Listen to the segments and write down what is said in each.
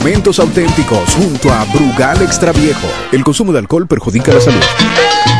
momentos auténticos junto a Brugal Extra Viejo. El consumo de alcohol perjudica la salud.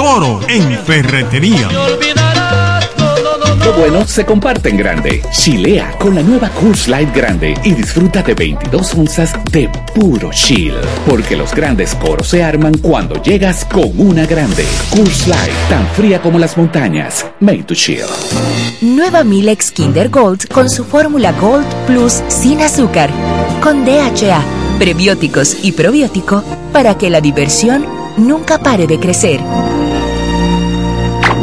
toro en ferretería. Lo bueno se comparte en grande. Chilea con la nueva Cool Slide Grande y disfruta de 22 onzas de puro chill. Porque los grandes coros se arman cuando llegas con una grande. Cool Slide, tan fría como las montañas. Made to chill. Nueva Milex Kinder Gold con su fórmula Gold Plus sin azúcar. Con DHA, prebióticos y probiótico para que la diversión nunca pare de crecer.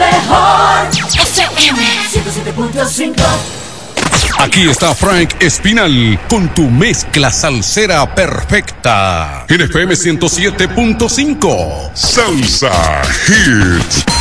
Mejor FM 107.5 Aquí está Frank Espinal con tu mezcla salsera perfecta. En FM 107.5. Salsa Hits.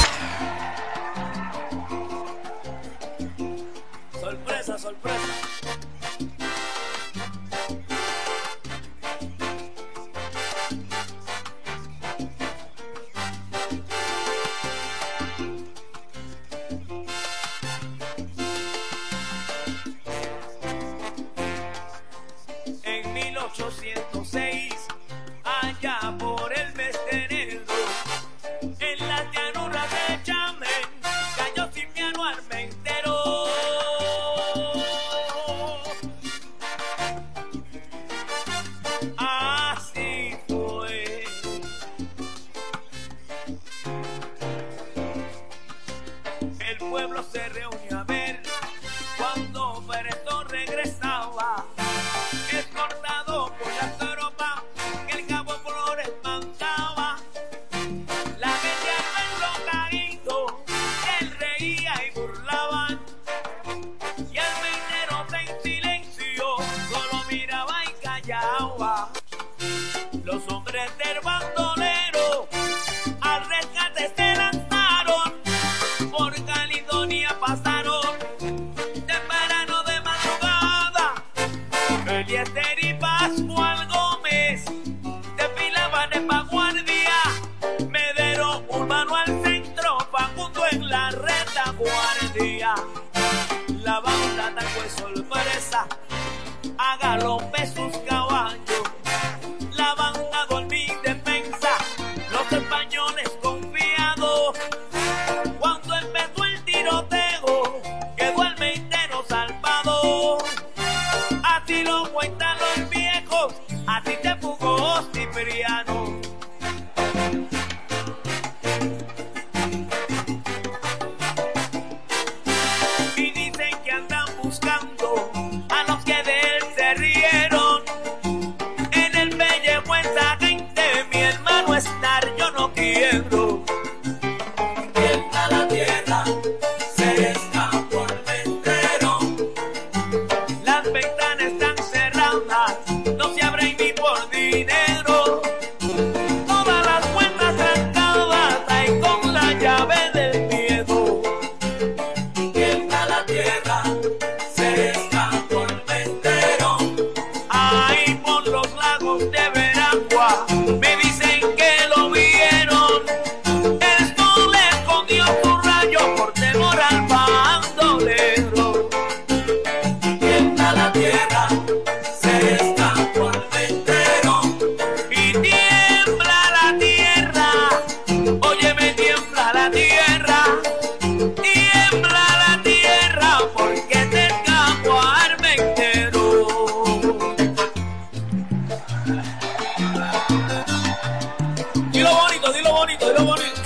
dilo bonito, dilo bonito.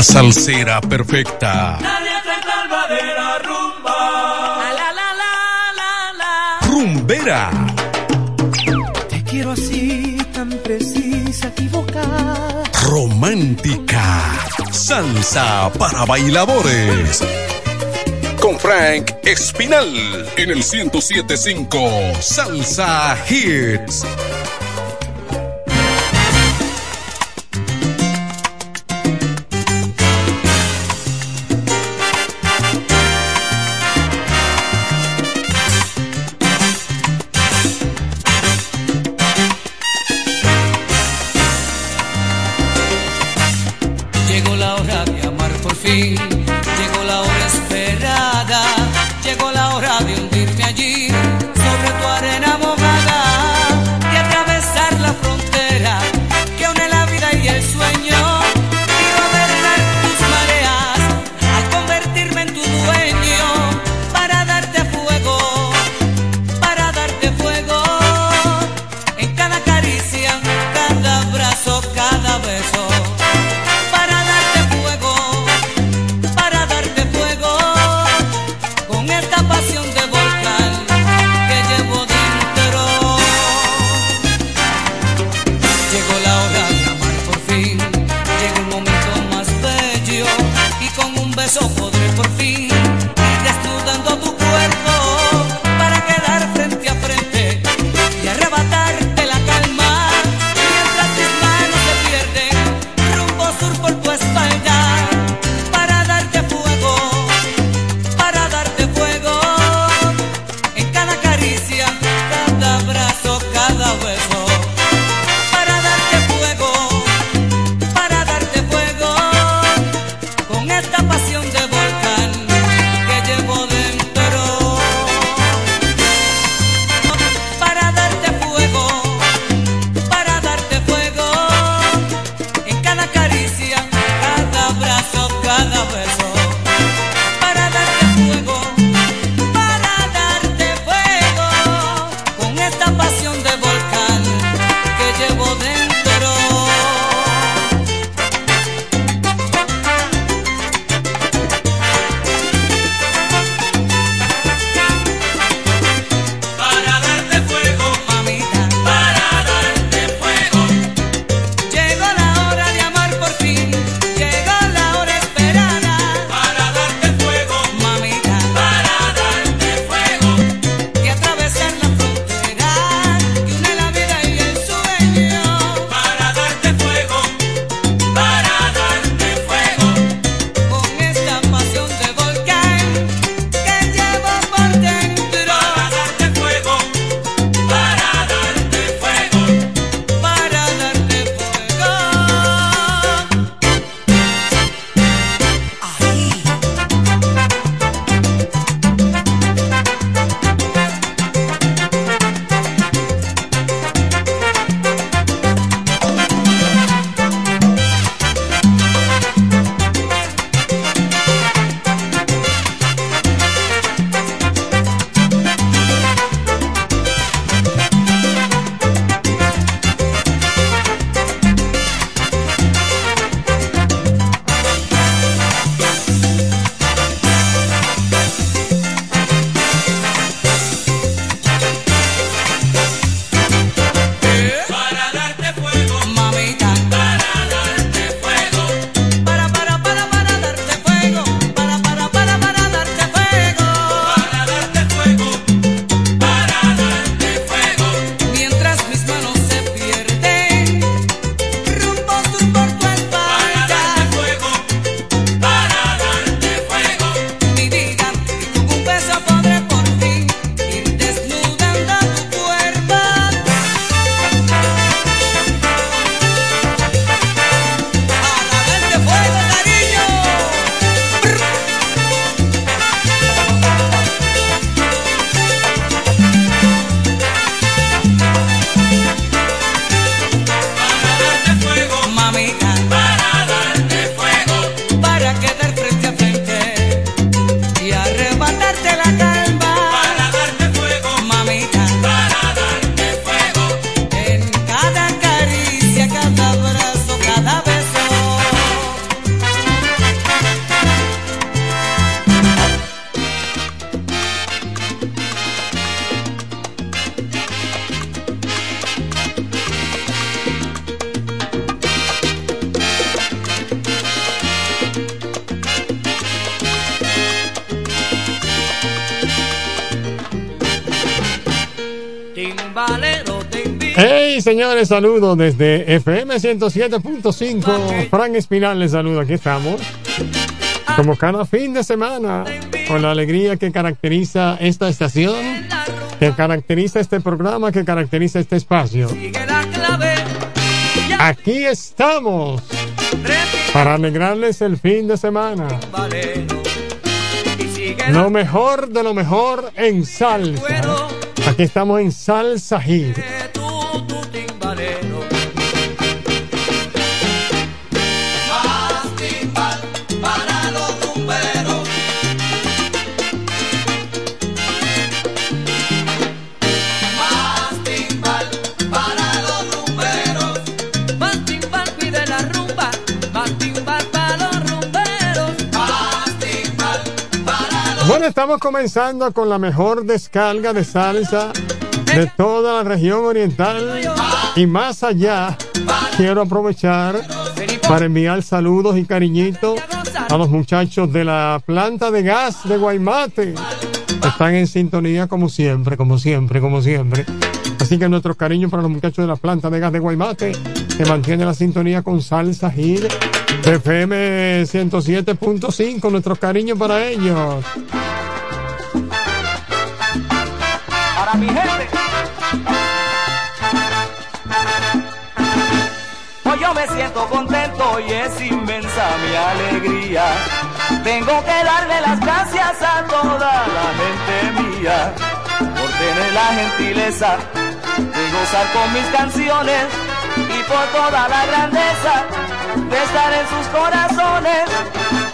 La salsera perfecta. Nadie te de la rumba. La, la, la, la, Rumbera. Te quiero así, tan precisa, equivocada. Romántica. Salsa para bailadores. Con Frank Espinal en el 1075 Salsa Hits. Señores, saludos desde FM 107.5. Frank Espinal les saluda, aquí estamos. Como cada fin de semana, con la alegría que caracteriza esta estación, que caracteriza este programa, que caracteriza este espacio. Aquí estamos para alegrarles el fin de semana. Lo mejor de lo mejor en salsa. Aquí estamos en Salsa Hit. Estamos comenzando con la mejor descarga de salsa de toda la región oriental y más allá. Quiero aprovechar para enviar saludos y cariñitos a los muchachos de la planta de gas de Guaymate. Están en sintonía como siempre, como siempre, como siempre. Así que nuestro cariño para los muchachos de la planta de gas de Guaymate, que mantiene la sintonía con Salsa Gil FM 107.5, nuestro cariño para ellos. Mi gente. Hoy yo me siento contento y es inmensa mi alegría. Tengo que darle las gracias a toda la gente mía por tener la gentileza de gozar con mis canciones y por toda la grandeza de estar en sus corazones.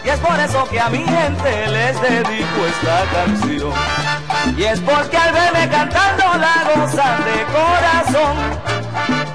Y es por eso que a mi gente les dedico esta canción. Y es porque al verme cantando la gozan de corazón.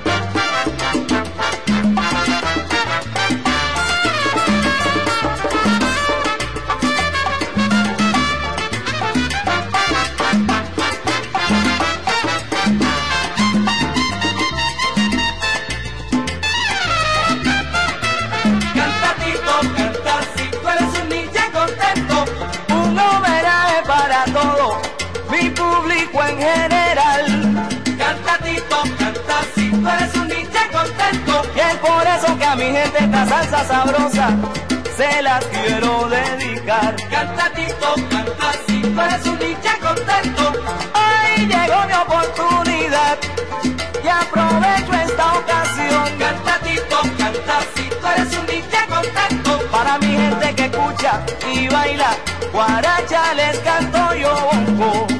General. Canta Tito, canta si tú eres un niño contento. Y es por eso que a mi gente esta salsa sabrosa se las quiero dedicar. Canta Tito, canta si tú eres un niño contento. Hoy llegó mi oportunidad y aprovecho esta ocasión. Canta Tito, canta si tú eres un niño contento. Para mi gente que escucha y baila, guaracha les canto yo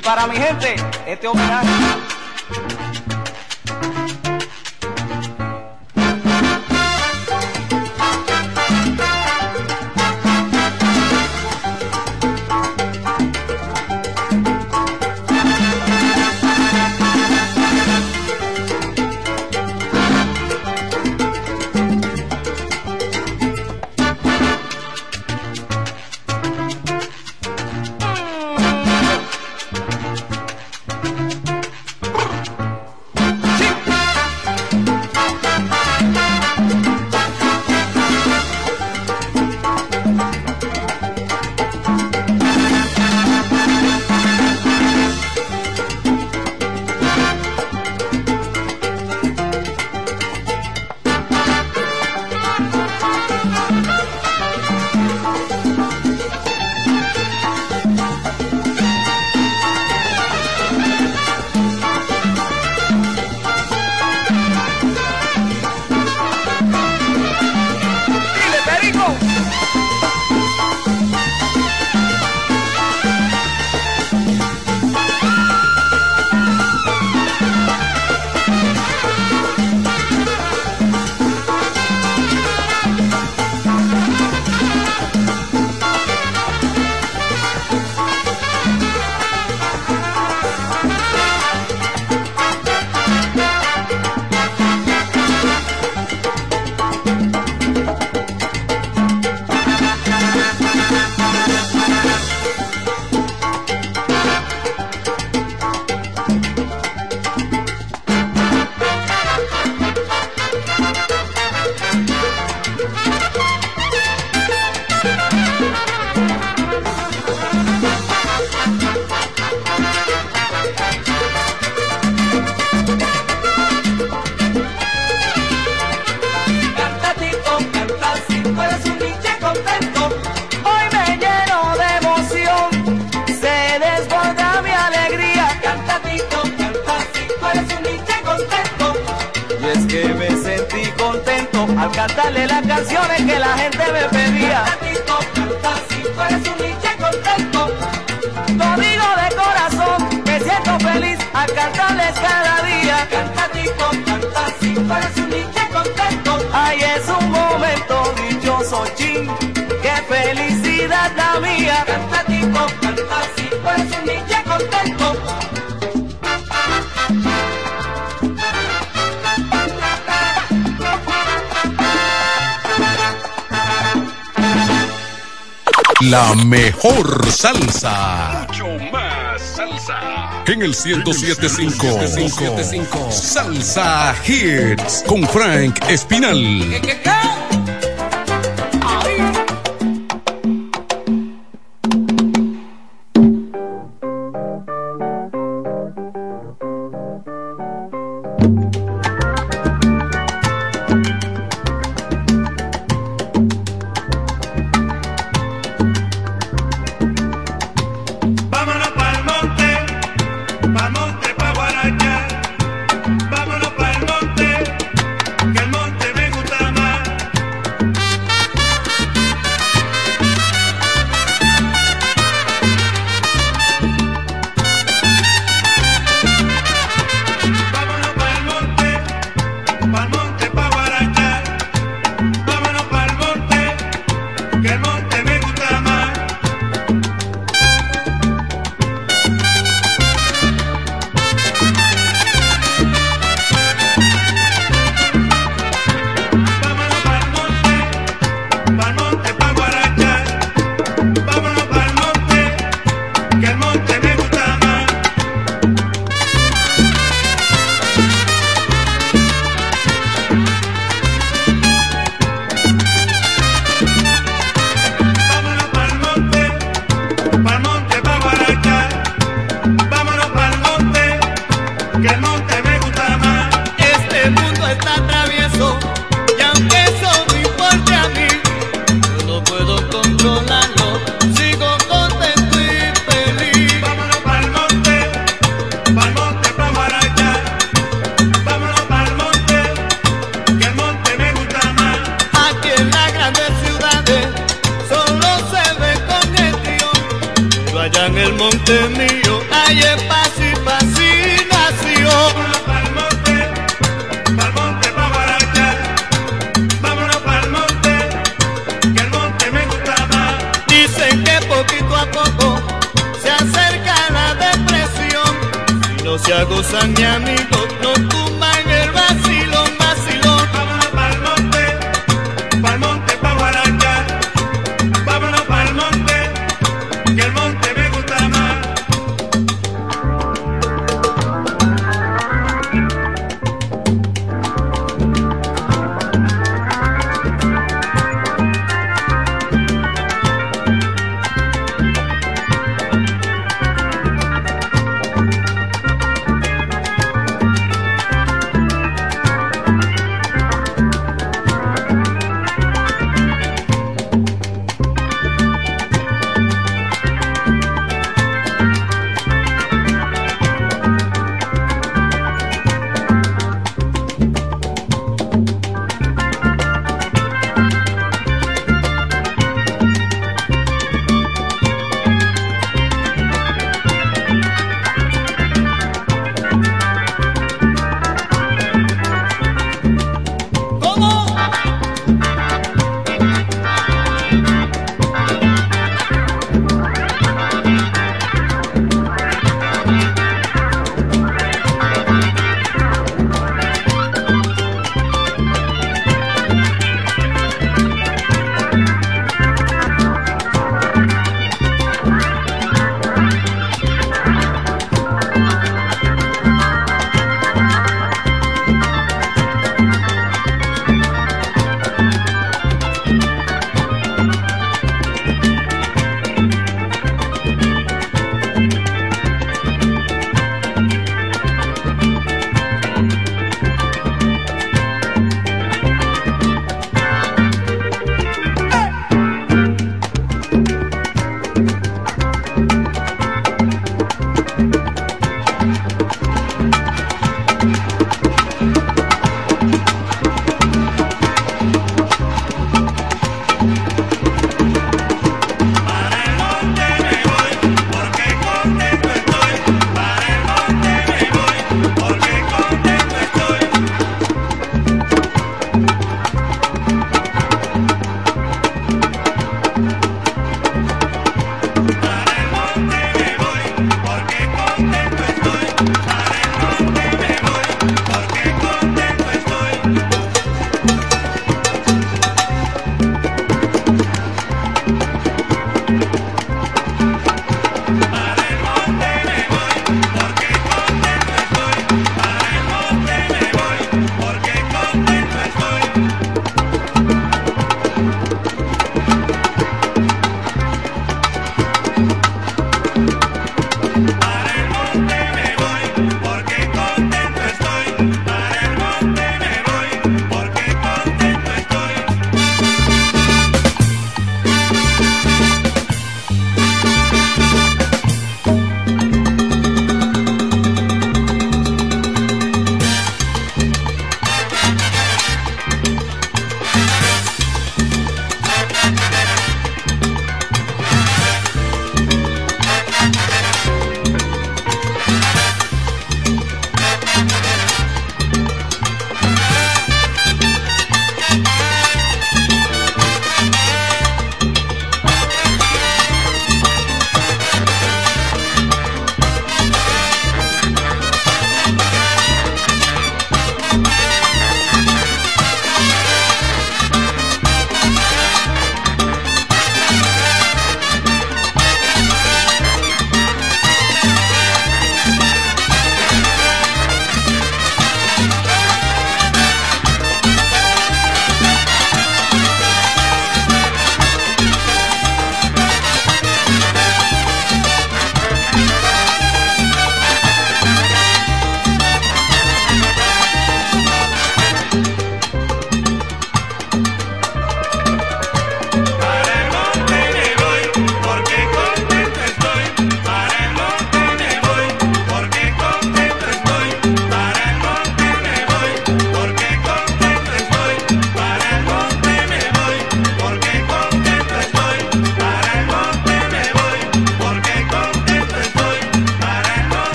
Y para mi gente, este homenaje. salsa. Mucho más salsa. En el 1075. Salsa Hits con Frank Espinal.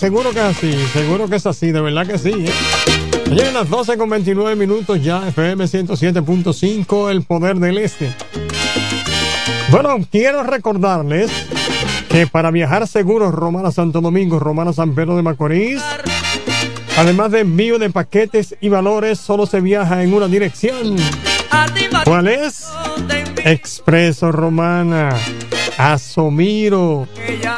Seguro que es así. Seguro que es así. De verdad que sí. ¿eh? Llegan las 12 con 29 minutos ya. FM 107.5. El poder del este. Bueno, quiero recordarles que para viajar seguro Romana Santo Domingo, Romana San Pedro de Macorís, además de envío de paquetes y valores, solo se viaja en una dirección. ¿Cuál es? Expreso Romana. Asomiro.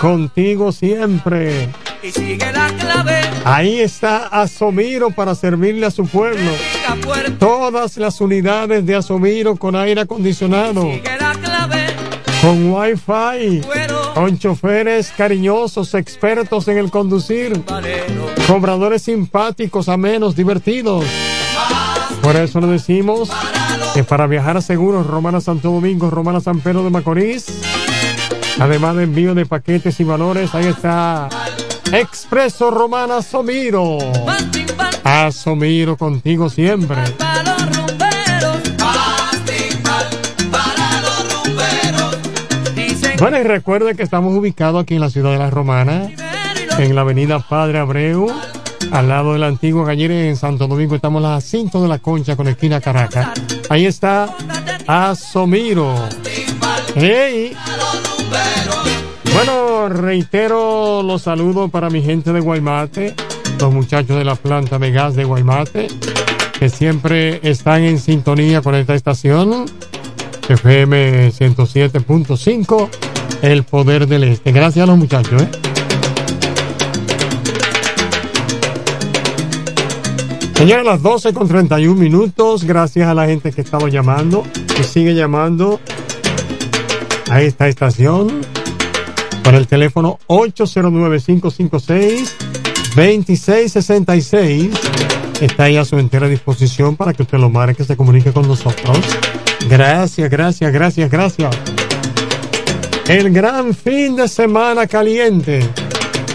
Contigo siempre. Y sigue la clave. Ahí está Asomiro para servirle a su pueblo. Todas las unidades de Asomiro con aire acondicionado. Con wifi. Con choferes cariñosos, expertos en el conducir. Cobradores simpáticos, amenos, divertidos. Por eso le decimos que para viajar a seguros, Romana Santo Domingo, Romana San Pedro de Macorís, además de envío de paquetes y valores, ahí está Expreso Romana Somiro. A Somiro contigo siempre. Bueno, y recuerde que estamos ubicados aquí en la ciudad de La Romana, en la avenida Padre Abreu, al lado del antiguo gallere en Santo Domingo. Estamos a las 5 de la concha con esquina Caracas. Ahí está Asomiro. ¡Hey! Bueno, reitero los saludos para mi gente de Guaymate, los muchachos de la planta de gas de Guaymate, que siempre están en sintonía con esta estación, FM 107.5, El Poder del Este. Gracias a los muchachos, ¿eh? Señores, las 12 con 31 minutos. Gracias a la gente que estaba llamando, que sigue llamando a esta estación con el teléfono 809-556-2666. Está ahí a su entera disposición para que usted lo marque, que se comunique con nosotros. Gracias, gracias, gracias, gracias. El gran fin de semana caliente.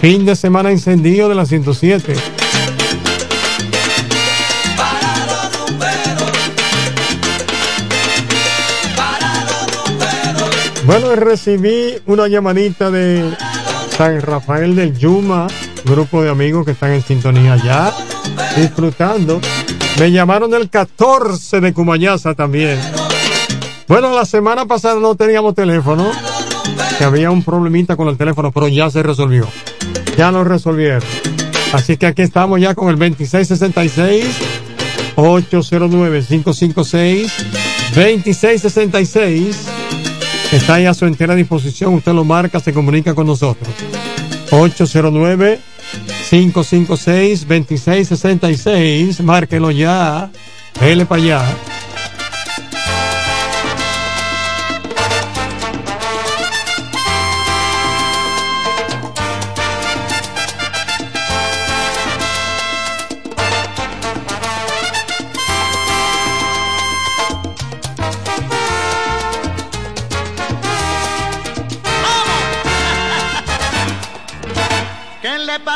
Fin de semana encendido de la 107. Bueno, recibí una llamadita de San Rafael del Yuma, grupo de amigos que están en sintonía ya, disfrutando. Me llamaron el 14 de Cumayaza también. Bueno, la semana pasada no teníamos teléfono, que había un problemita con el teléfono, pero ya se resolvió. Ya lo resolvieron. Así que aquí estamos ya con el 2666 809 556 2666 Está ahí a su entera disposición. Usted lo marca, se comunica con nosotros. 809-556-2666. Márquelo ya. Vele para allá.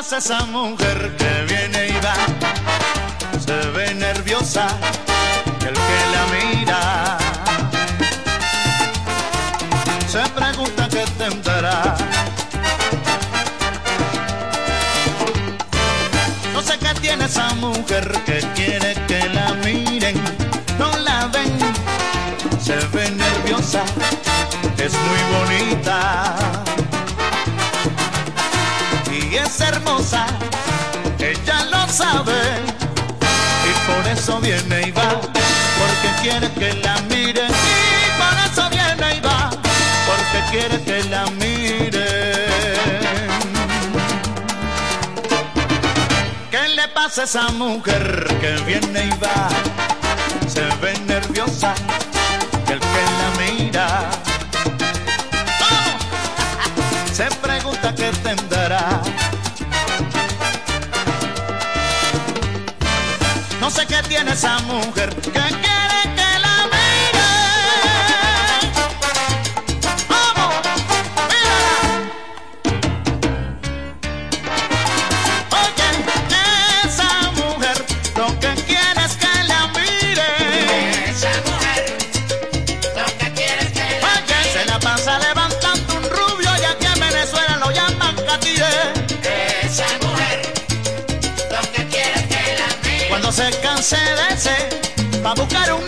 ¿Qué le pasa a esa mujer que viene y va? Se ve nerviosa, el que la mira se pregunta qué tendrá. No sé qué tiene esa mujer que quiere que la miren, no la ven, se ve nerviosa, es muy bonita y es hermosa, ella lo sabe y por eso viene y va, porque quiere que la mire y por eso viene y va, porque quiere que la mire. ¿Qué le pasa a esa mujer que viene y va? Se ve nerviosa, que el que la mira se pregunta qué tendrá. Tiene esa mujer que Buscar un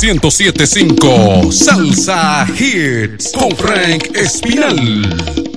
1075 Salsa Hits con Frank Espinal.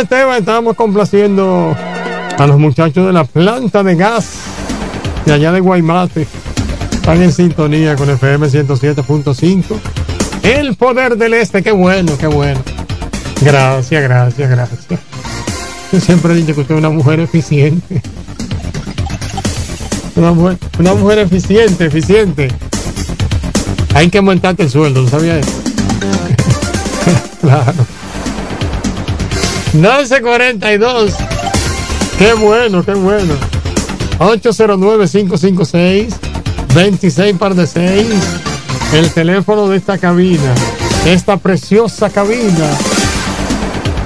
Ese tema estábamos complaciendo a los muchachos de la planta de gas de allá de Guaymate. Están en sintonía con FM 107.5. El poder del este, qué bueno, qué bueno. Gracias, gracias, gracias. Yo siempre dicho que usted es una mujer eficiente. Una mujer, una mujer eficiente, eficiente. Hay que aumentarte el sueldo, ¿tú sabías eso? claro. 1242. Qué bueno, qué bueno. 809-556-26 par de 6. El teléfono de esta cabina. Esta preciosa cabina.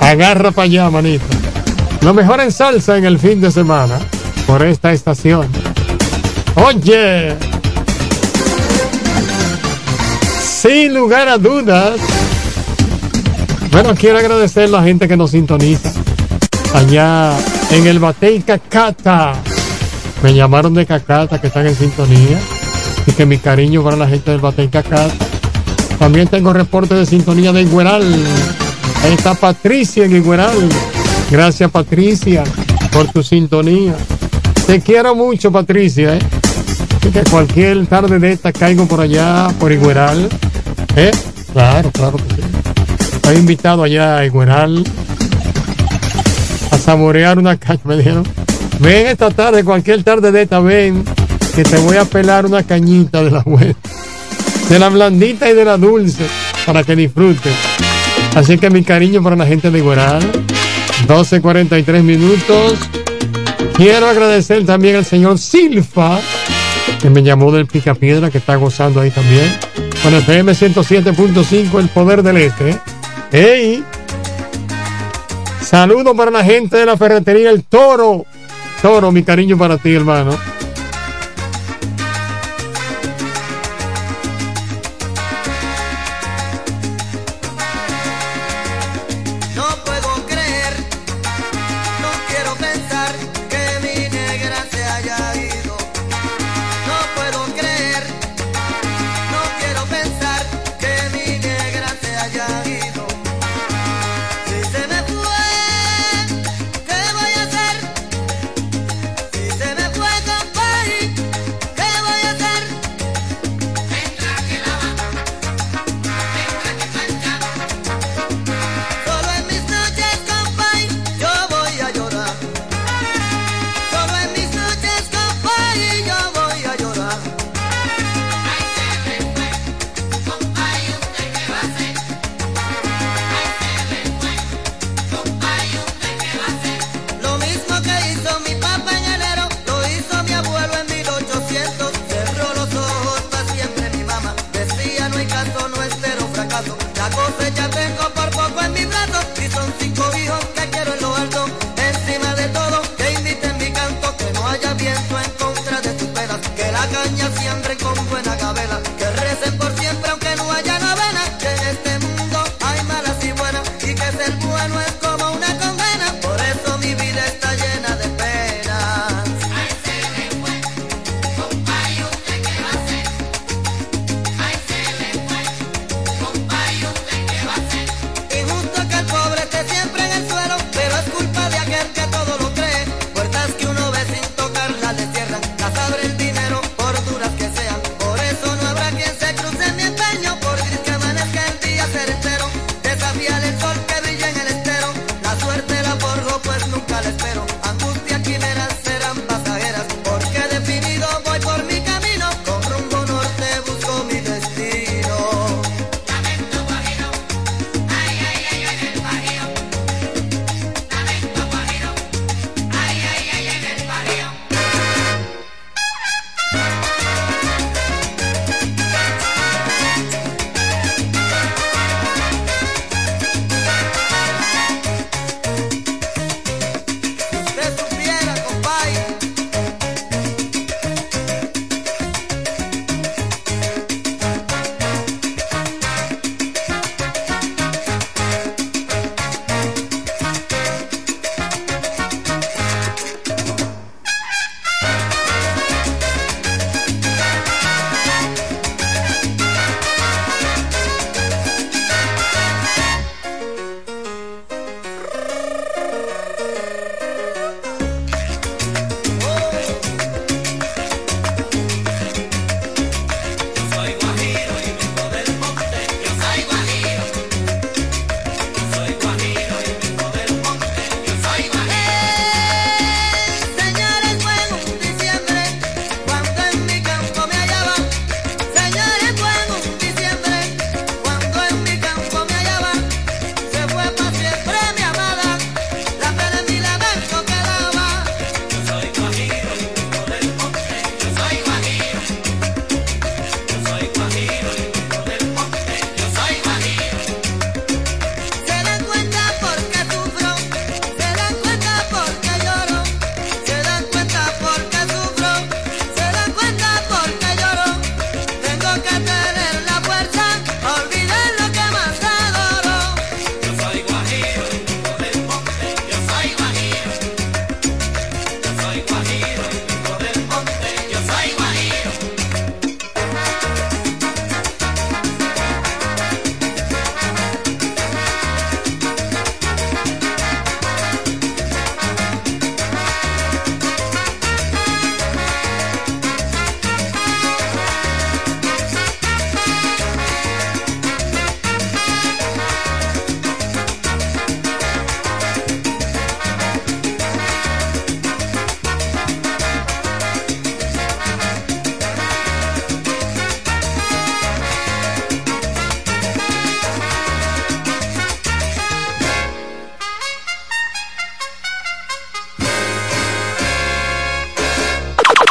Agarra para allá, manita. Lo mejor en salsa en el fin de semana. Por esta estación. Oye. Sin lugar a dudas. Bueno, quiero agradecer a la gente que nos sintoniza. Allá en el Batey Cacata. Me llamaron de Cacata que están en sintonía. Y que mi cariño para la gente del Batey Cacata. También tengo reporte de sintonía de Igueral. Ahí está Patricia en Igueral. Gracias Patricia por tu sintonía. Te quiero mucho Patricia. ¿eh? Que cualquier tarde de esta caigo por allá, por Igueral. ¿Eh? Claro, claro Estoy invitado allá a Igueral a saborear una caña. Me dijeron, ven esta tarde, cualquier tarde de esta, ven, que te voy a pelar una cañita de la buena. De la blandita y de la dulce, para que disfruten. Así que mi cariño para la gente de Igueral. 12.43 minutos. Quiero agradecer también al señor Silfa, que me llamó del Picapiedra, que está gozando ahí también. Con el PM 107.5, el poder del este. ¡Ey! Saludos para la gente de la ferretería El Toro. Toro, mi cariño para ti, hermano.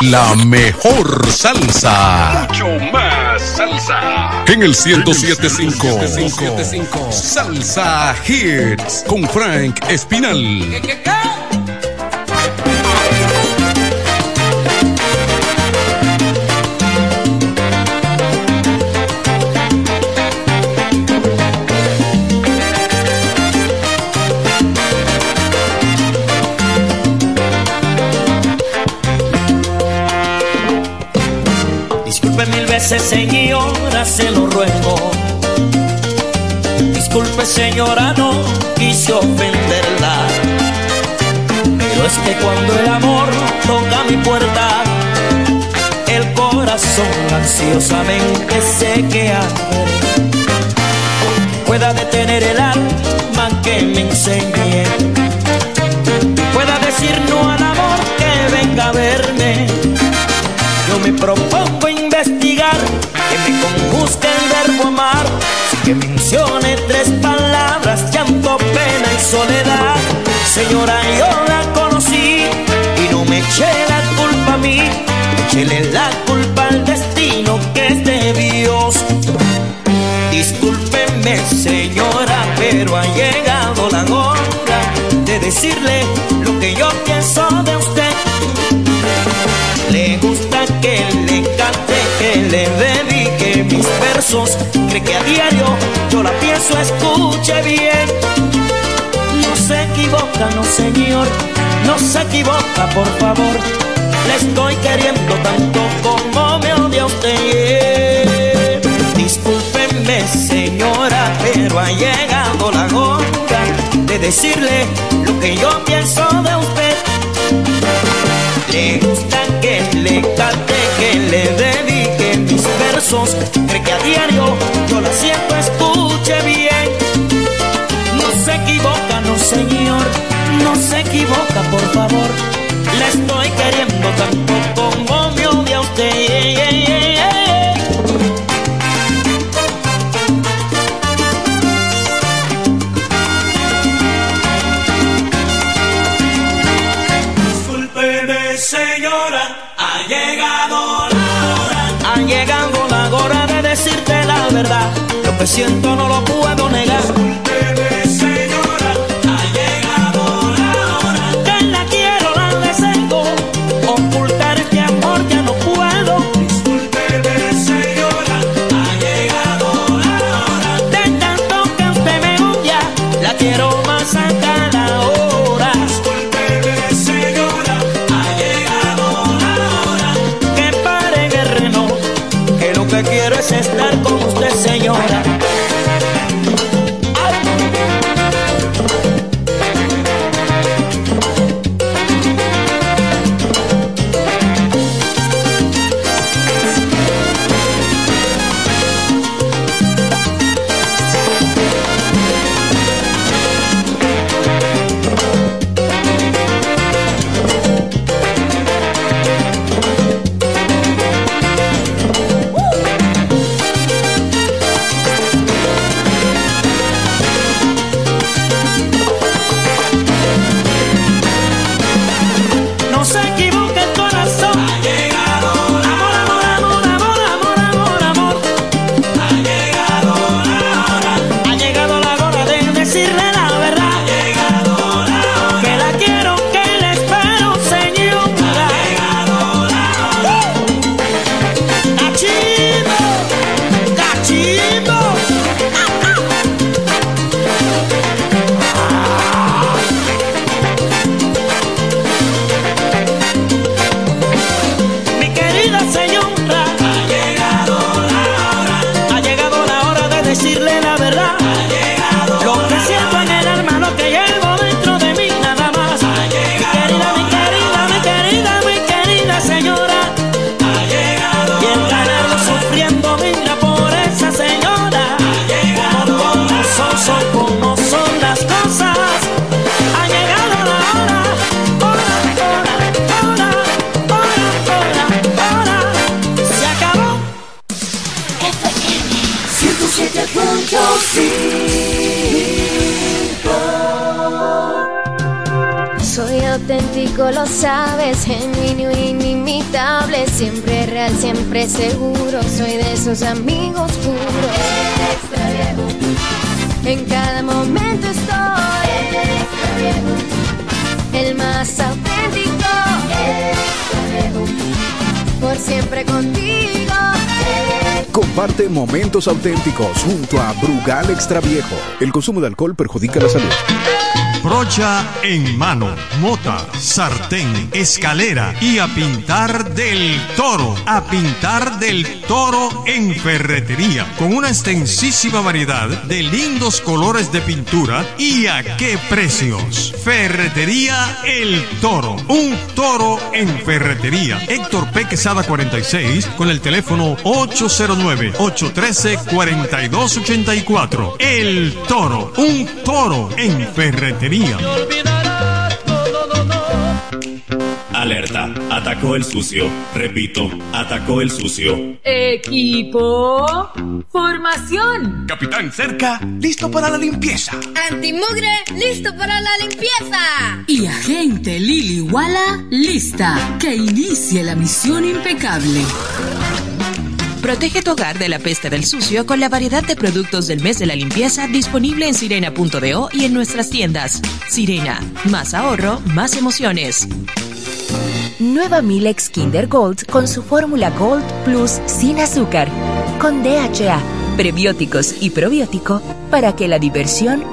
La mejor salsa. Mucho más salsa. En el 1075. Salsa Hits con Frank Espinal. Disculpe mil veces, señora, se lo ruego. Disculpe, señora, no quise ofenderla. Pero es que cuando el amor toca mi puerta, el corazón ansiosamente se queda. Pueda detener el alma que me enseñe. Pueda decir no al amor que venga a verme. Yo me propongo que me conjuzgue el verbo amar, que mencione tres palabras, llanto, pena y soledad. Señora, yo la conocí y no me eché la culpa a mí, échele la culpa al destino que es de Dios. Discúlpeme, señora, pero ha llegado la hora de decirle lo que yo pienso de usted. Le gusta que le cante, que le dedique versos. Cree que a diario yo la pienso, escuche bien. No se equivoca, no señor, no se equivoca, por favor. Le estoy queriendo tanto como me odia usted. Discúlpeme, señora, pero ha llegado la hora de decirle lo que yo pienso de usted. Le gusta que le cante, que le dedique Cree que a diario yo la siento, escuche bien. No se equivoca, no señor, no se equivoca, por favor. La estoy queriendo tanto siento no lo puedo Viejo. El consumo de alcohol perjudica la salud. Brocha en mano, mota, sartén, escalera y a pintar del toro. A pintar del toro en ferretería. Con una extensísima variedad de lindos colores de pintura y a qué precios. Ferretería El Toro. Un toro en ferretería. Héctor P. Quesada 46 con el teléfono 809-813-4284. El Toro. Un toro en ferretería. Alerta, atacó el sucio. Repito, atacó el sucio. Equipo, formación. Capitán cerca, listo para la limpieza. Antimugre, listo para la limpieza. Y agente Lili Walla, lista. Que inicie la misión impecable. Protege tu hogar de la peste del sucio con la variedad de productos del mes de la limpieza disponible en sirena.do y en nuestras tiendas. Sirena, más ahorro, más emociones. Nueva Milex Kinder Gold con su fórmula Gold Plus sin azúcar, con DHA, prebióticos y probiótico para que la diversión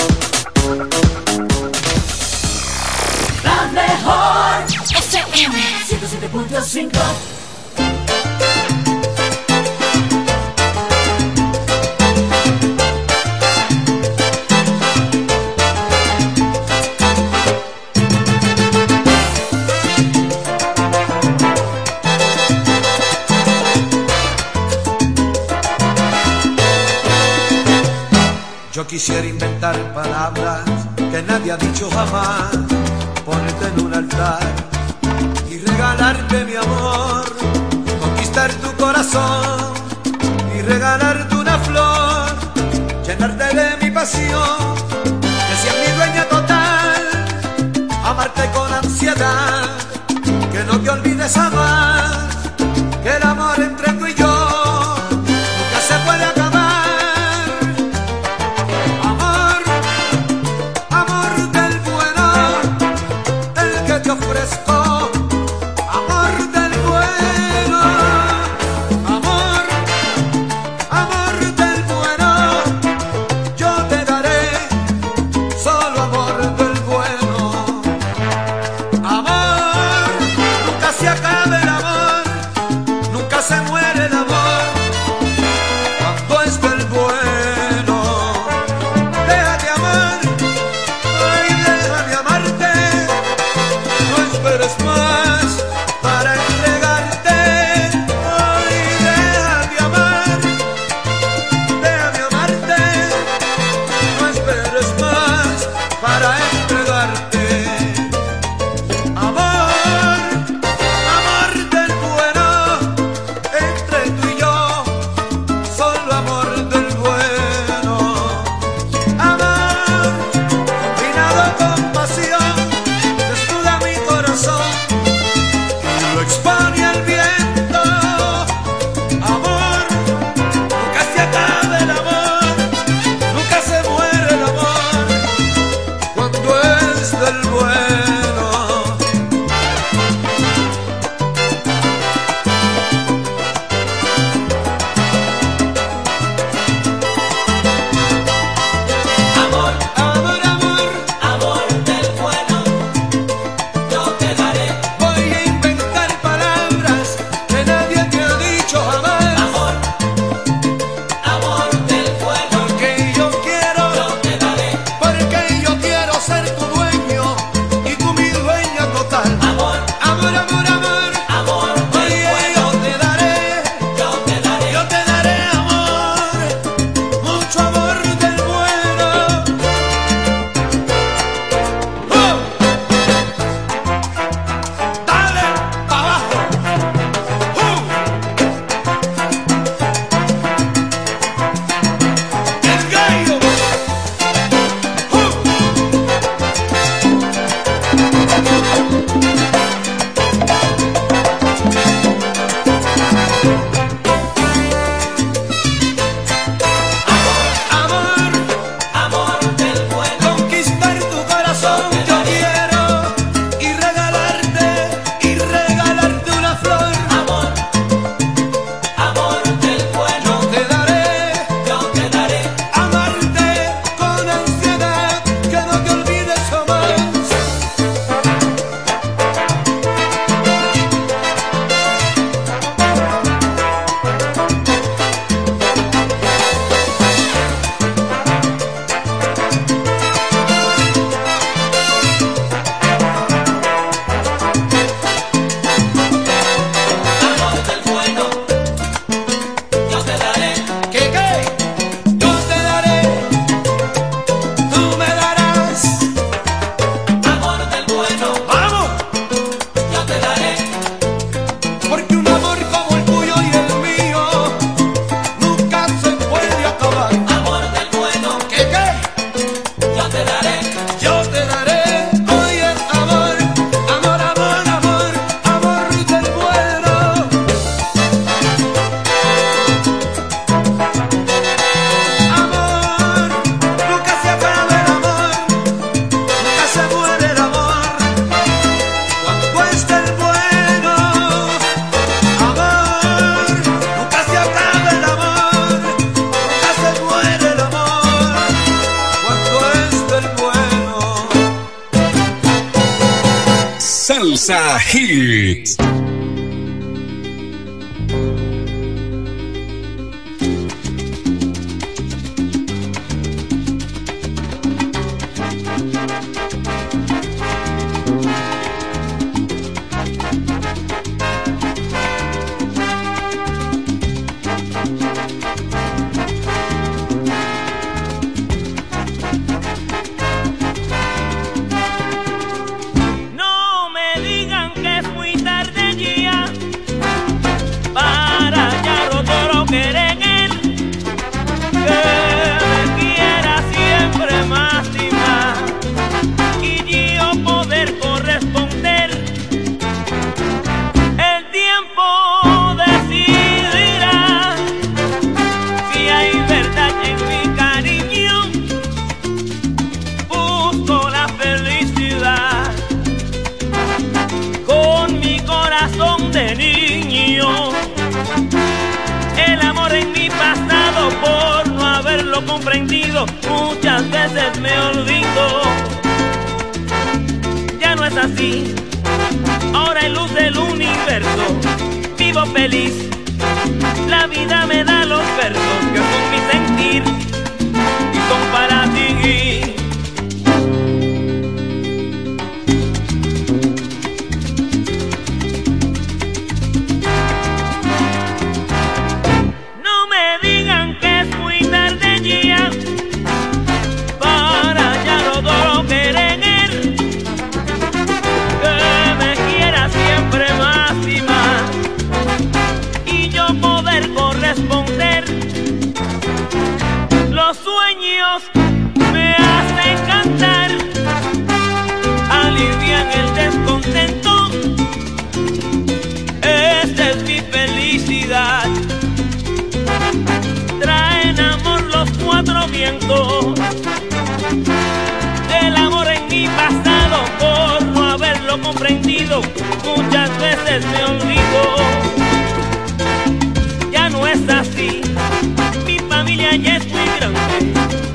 107.5 Yo quisiera inventar palabras que nadie ha dicho jamás, ponerte en un altar regalarte mi amor, conquistar tu corazón y regalarte una flor, llenarte de mi pasión, que sea mi dueña total, amarte con ansiedad, que no te olvides jamás, muchas veces me olvido. Ya no es así, mi familia ya es muy grande.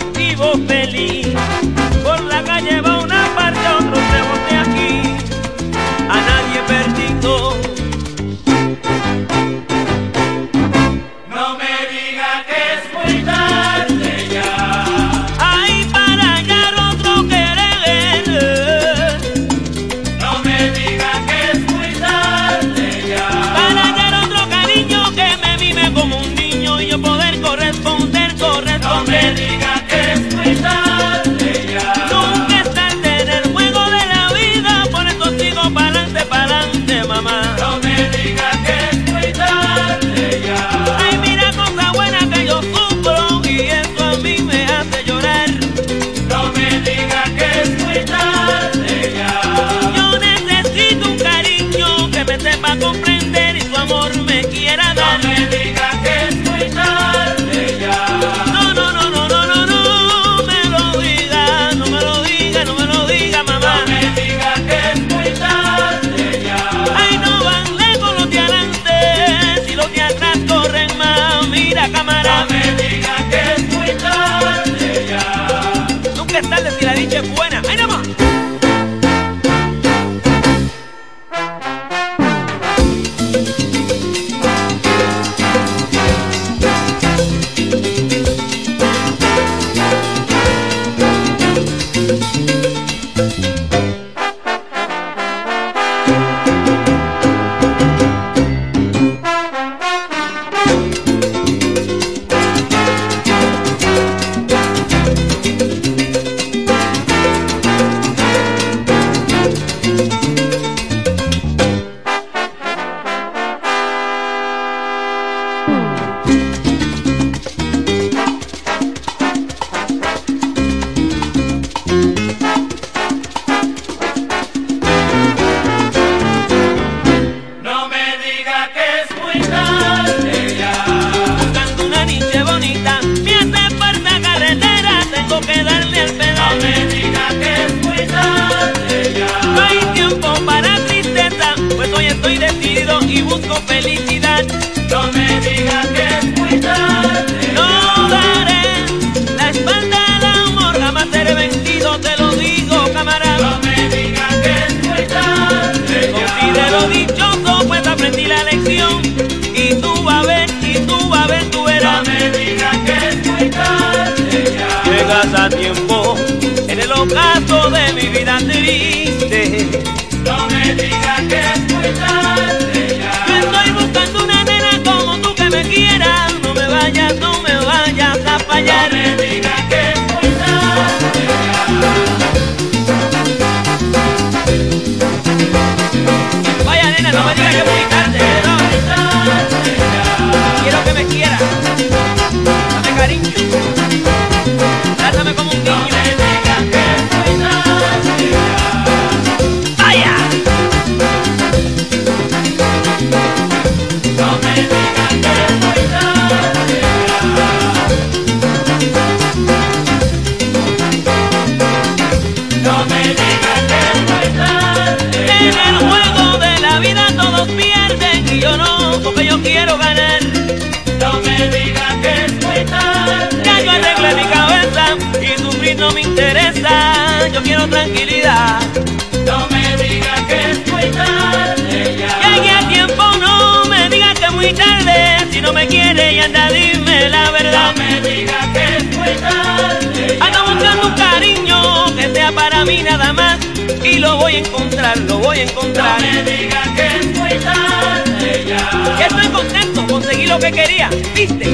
Nada más. Y lo voy a encontrar, lo voy a encontrar. No me digas que es muy tarde ya Y estoy contento, conseguí lo que quería, ¿viste?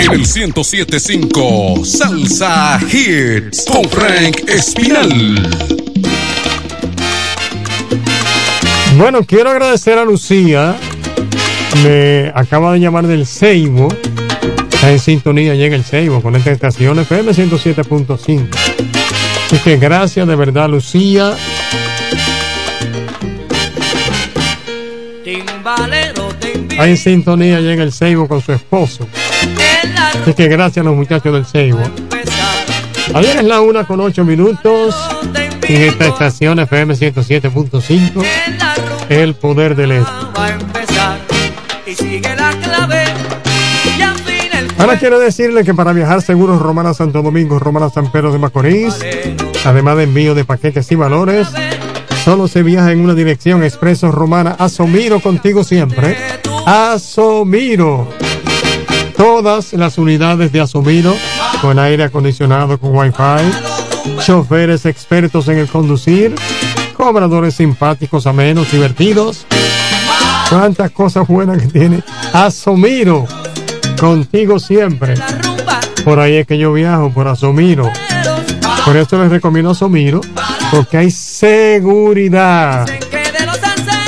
En el 1075 Salsa Hits con Frank Espinal. Bueno, quiero agradecer a Lucía. Me acaba de llamar del Seibo. Está en sintonía, llega el Seibo con esta estación FM 107.5. Así que gracias de verdad, Lucía. Está en sintonía, llega el Seibo con su esposo. Así que gracias a los muchachos del Seibo. Ayer es la una con ocho minutos. En esta estación FM 107.5. El poder del este. Va a empezar y sigue la clave y al fin el Ahora quiero decirle que para viajar seguros Romana Santo Domingo, Romana San Pedro de Macorís, además de envío de paquetes y valores, solo se viaja en una dirección expreso Romana. Asomiro contigo siempre. Asomiro. Todas las unidades de Asomiro con aire acondicionado, con wifi, choferes expertos en el conducir, cobradores simpáticos, amenos, divertidos. Cuántas cosas buenas que tiene Asomiro. Contigo siempre. Por ahí es que yo viajo, por Asomiro. Por eso les recomiendo Asomiro, porque hay seguridad.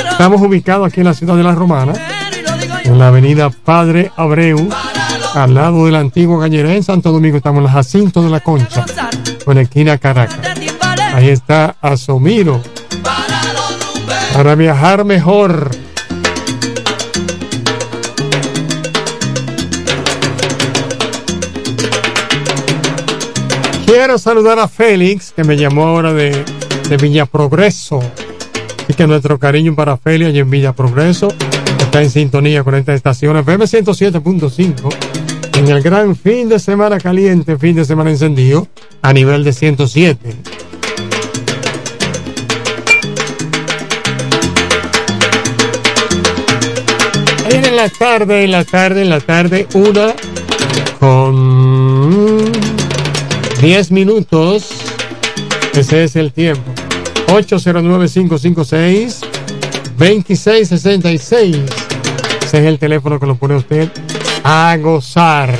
Estamos ubicados aquí en la ciudad de La Romana, en la avenida Padre Abreu, al lado del antiguo Galleré en Santo Domingo. Estamos en la Jacinto de la Concha, con esquina Caracas. Ahí está Asomiro. Para viajar mejor. Quiero saludar a Félix, que me llamó ahora de, de Villa Progreso. Así que nuestro cariño para Félix allí en Villa Progreso. Está en sintonía con esta estación FM 107.5. En el gran fin de semana caliente, fin de semana encendido, a nivel de 107. Ahí en la tarde, en la tarde, en la tarde, una con 10 minutos. Ese es el tiempo. 809-556-2666. Ese es el teléfono que lo pone usted a gozar.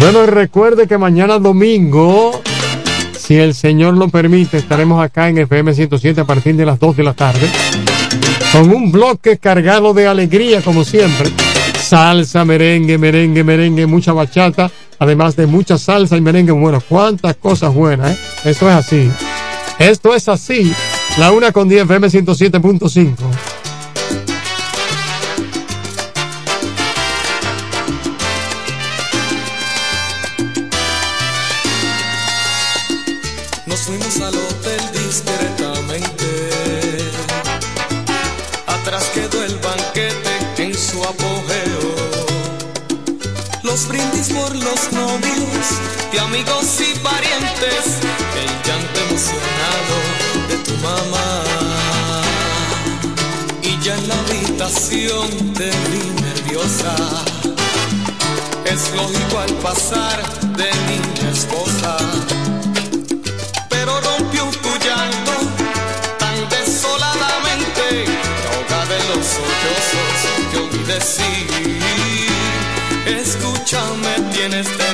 Bueno, y recuerde que mañana domingo, si el Señor lo permite, estaremos acá en FM 107 a partir de las 2 de la tarde con un bloque cargado de alegría como siempre. Salsa, merengue, merengue, merengue, mucha bachata, además de mucha salsa y merengue. Bueno, cuántas cosas buenas, ¿eh? Esto es así. Esto es así. La una con 10 FM 107.5. amigos y parientes, el llanto emocionado de tu mamá. Y ya en la habitación te vi nerviosa. Es lógico al pasar de mi esposa, pero rompió tu llanto tan desoladamente, ahoga de los sollozos que olvidé decir. Escúchame, tienes de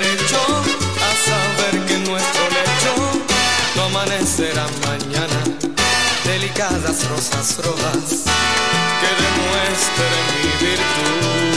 delicadas rosas rojas que demuestren mi virtud.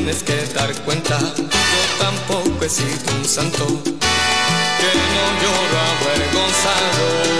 tienes que dar cuenta, yo tampoco he sido un santo, que no lloro avergonzado.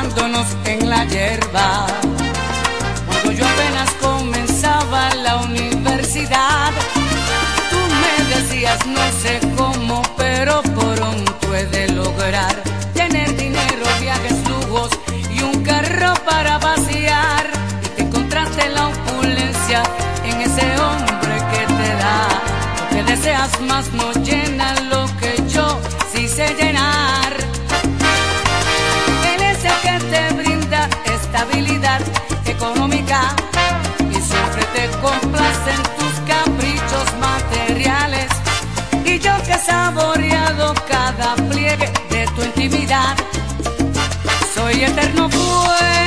Amándonos en la hierba. Cuando yo apenas comenzaba la universidad, tú me decías no sé cómo, pero pronto he de lograr tener dinero, viajes, lujos y un carro para vaciar. Y te encontraste la opulencia en ese hombre que te da. Lo que deseas más no soy eterno fuego,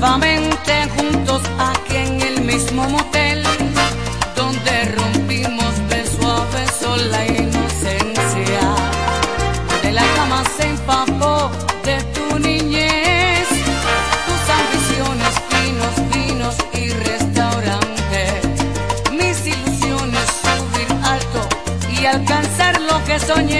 nuevamente juntos aquí en el mismo motel, donde rompimos beso a beso la inocencia. De la cama se empapó de tu niñez, tus ambiciones, finos vinos y restaurante. Mis ilusiones subir alto y alcanzar lo que soñé.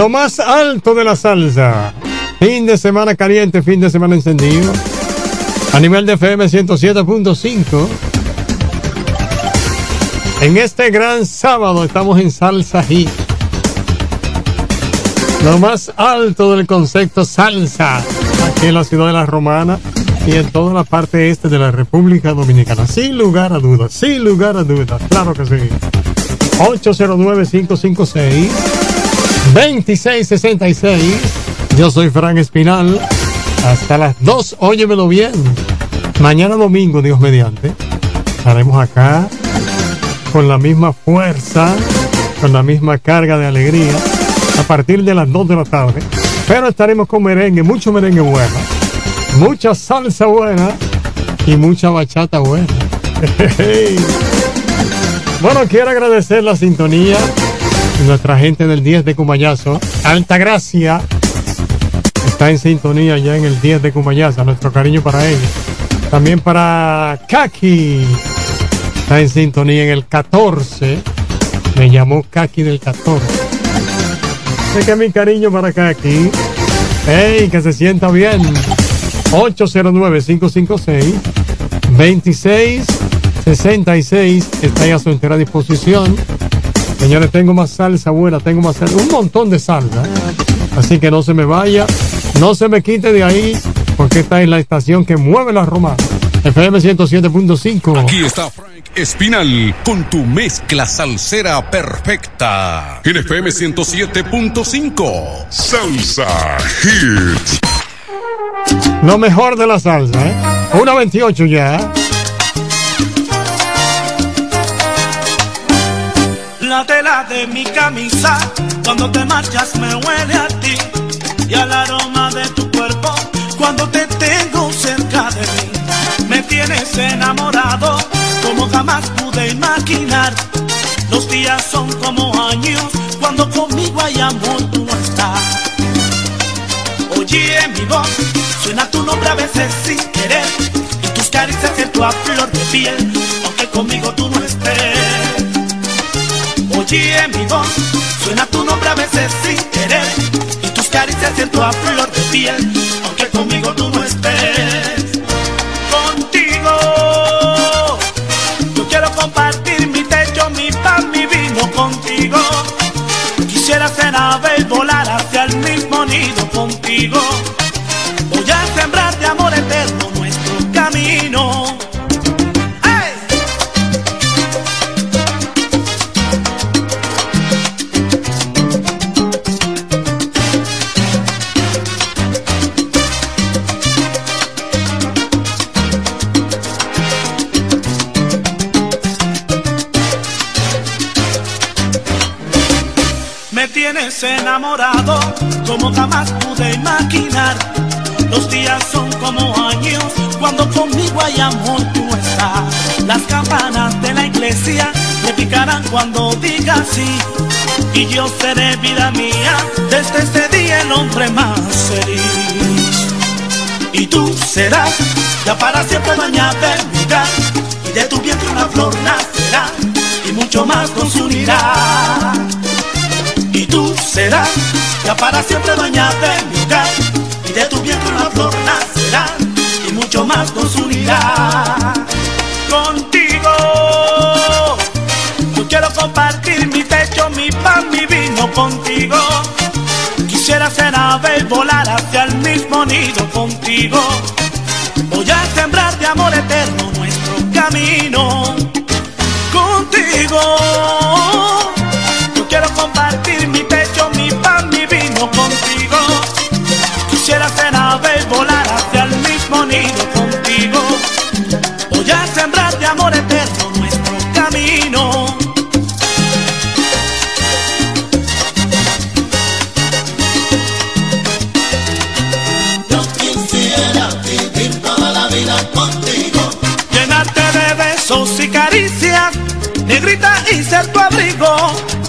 Lo más alto de la salsa. Fin de semana caliente, fin de semana encendido. A nivel de FM 107.5. En este gran sábado estamos en salsa y lo más alto del concepto salsa aquí en la ciudad de La Romana y en toda la parte este de la República Dominicana. Sin lugar a dudas, sin lugar a dudas, claro que sí. 809 556 2666. Yo soy Frank Espinal. Hasta las 2, óyemelo bien. Mañana domingo, Dios mediante, estaremos acá con la misma fuerza, con la misma carga de alegría, a partir de las 2 de la tarde. Pero estaremos con merengue, mucho merengue bueno, mucha salsa buena y mucha bachata buena. bueno, quiero agradecer la sintonía nuestra gente del 10 de Cumayazo. Alta Gracia está en sintonía ya en el 10 de Cumayazo. Nuestro cariño para ella. También para Kaki. Está en sintonía en el 14. Me llamó Kaki del 14. Sé que mi cariño para Kaki. Hey, que se sienta bien. 809-556 2666 está ahí a su entera disposición. Señores, tengo más salsa buena, tengo más salsa, un montón de salsa. Así que no se me vaya, no se me quite de ahí, porque esta es la estación que mueve la Roma. FM 107.5. Aquí está Frank Espinal con tu mezcla salsera perfecta. En FM 107.5. Salsa Hits. Lo mejor de la salsa, ¿eh? Una 28 ya. La tela de mi camisa, cuando te marchas me huele a ti y al aroma de tu cuerpo, cuando te tengo cerca de mí. Me tienes enamorado, como jamás pude imaginar. Los días son como años, cuando conmigo hay amor tú no estás. Oye mi voz, suena tu nombre a veces sin querer, y tus caricias siento a flor de piel, aunque conmigo tú no estés. Oye mi voz, suena tu nombre a veces sin querer Y tus caricias siento a flor de piel Aunque conmigo tú no estés. Contigo Yo quiero compartir mi techo, mi pan, mi vino contigo. Quisiera ser ave y volar hacia el mismo nido contigo tienes enamorado como jamás pude imaginar. Los días son como años cuando conmigo hay amor tú estás. Las campanas de la iglesia me picarán cuando diga sí. Y yo seré vida mía desde este día el hombre más feliz. Y tú serás ya para siempre mi hogar. Y de tu vientre una flor nacerá y mucho más nos unirá. Ya para siempre dueña de mi hogar Y de tu vientre una flor nacerá Y mucho más nos unirá Contigo Yo quiero compartir mi techo, mi pan, mi vino contigo. Quisiera ser ave y volar hacia el mismo nido contigo. Voy a sembrar de amor eterno nuestro camino. Contigo yo quiero compartir negrita y ser tu abrigo.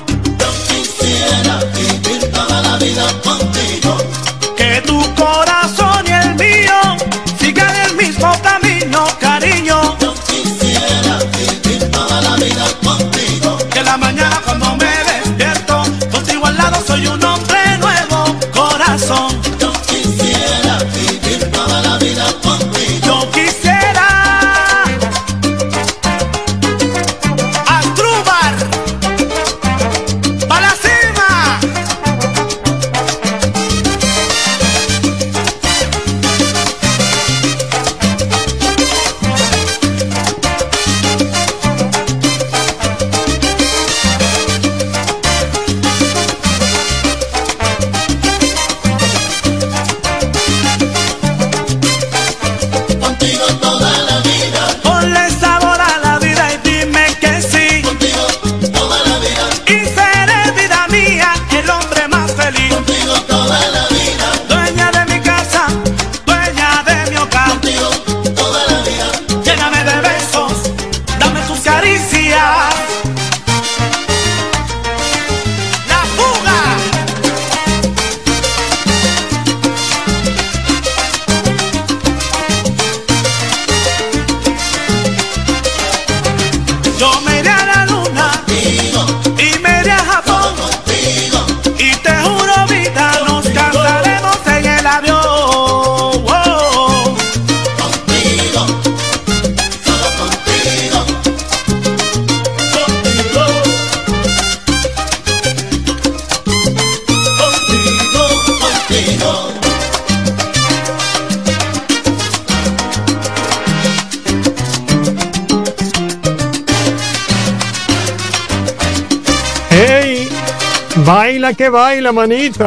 que baila, manita.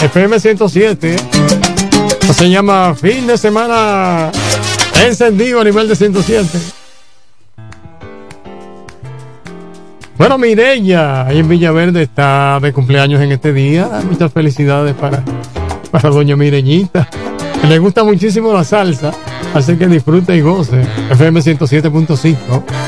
FM 107. Se llama fin de semana encendido a nivel de 107. Bueno, Mireya, ahí en Villaverde está de cumpleaños en este día. Muchas felicidades para, para doña Mireñita. Le gusta muchísimo la salsa, así que disfrute y goce. FM 107.5.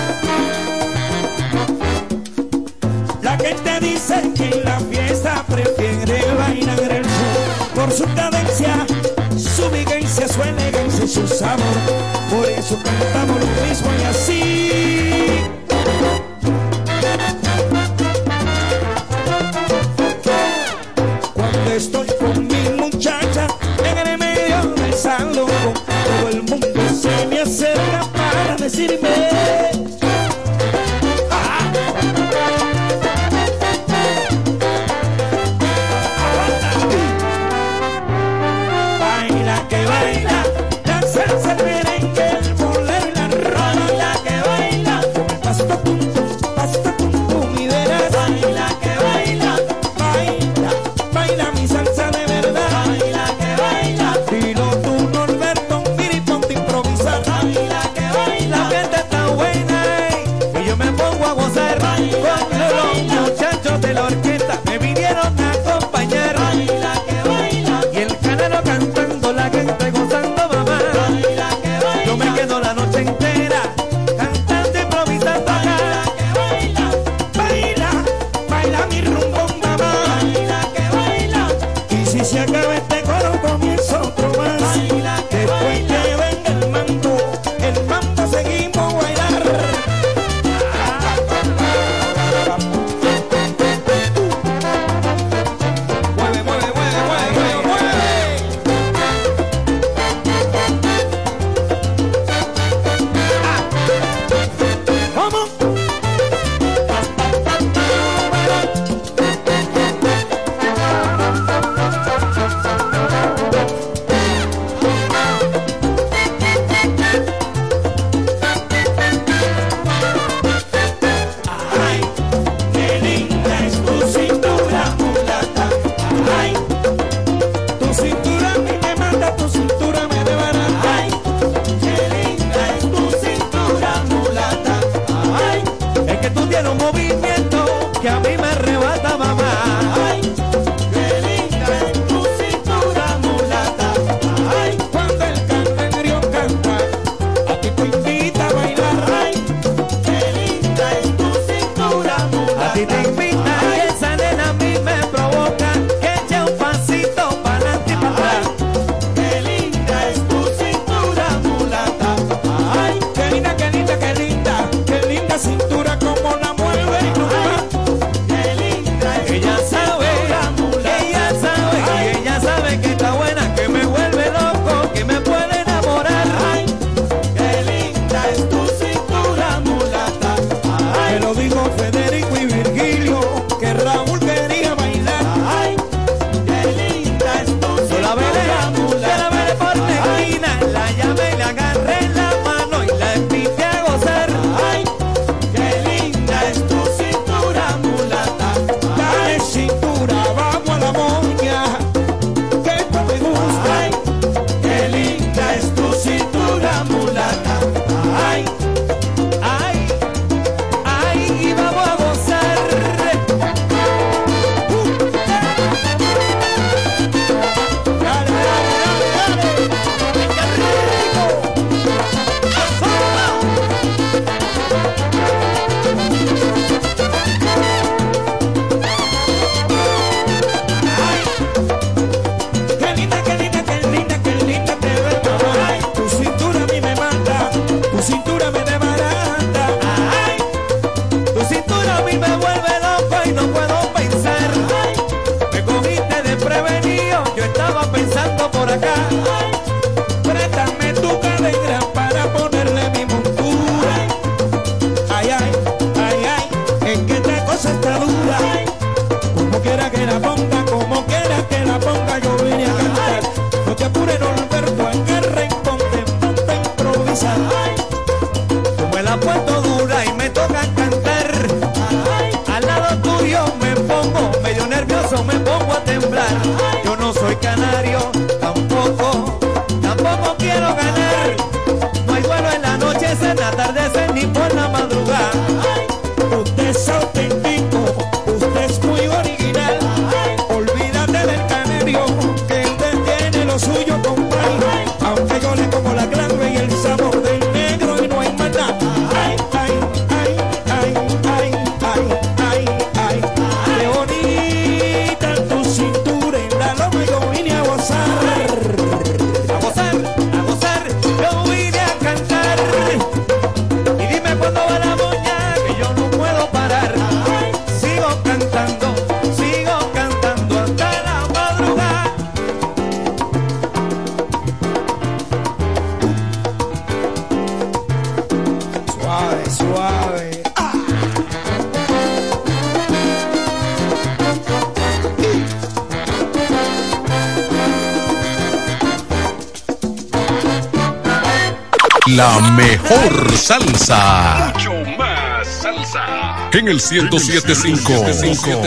mejor salsa. Mucho más salsa. En el 1075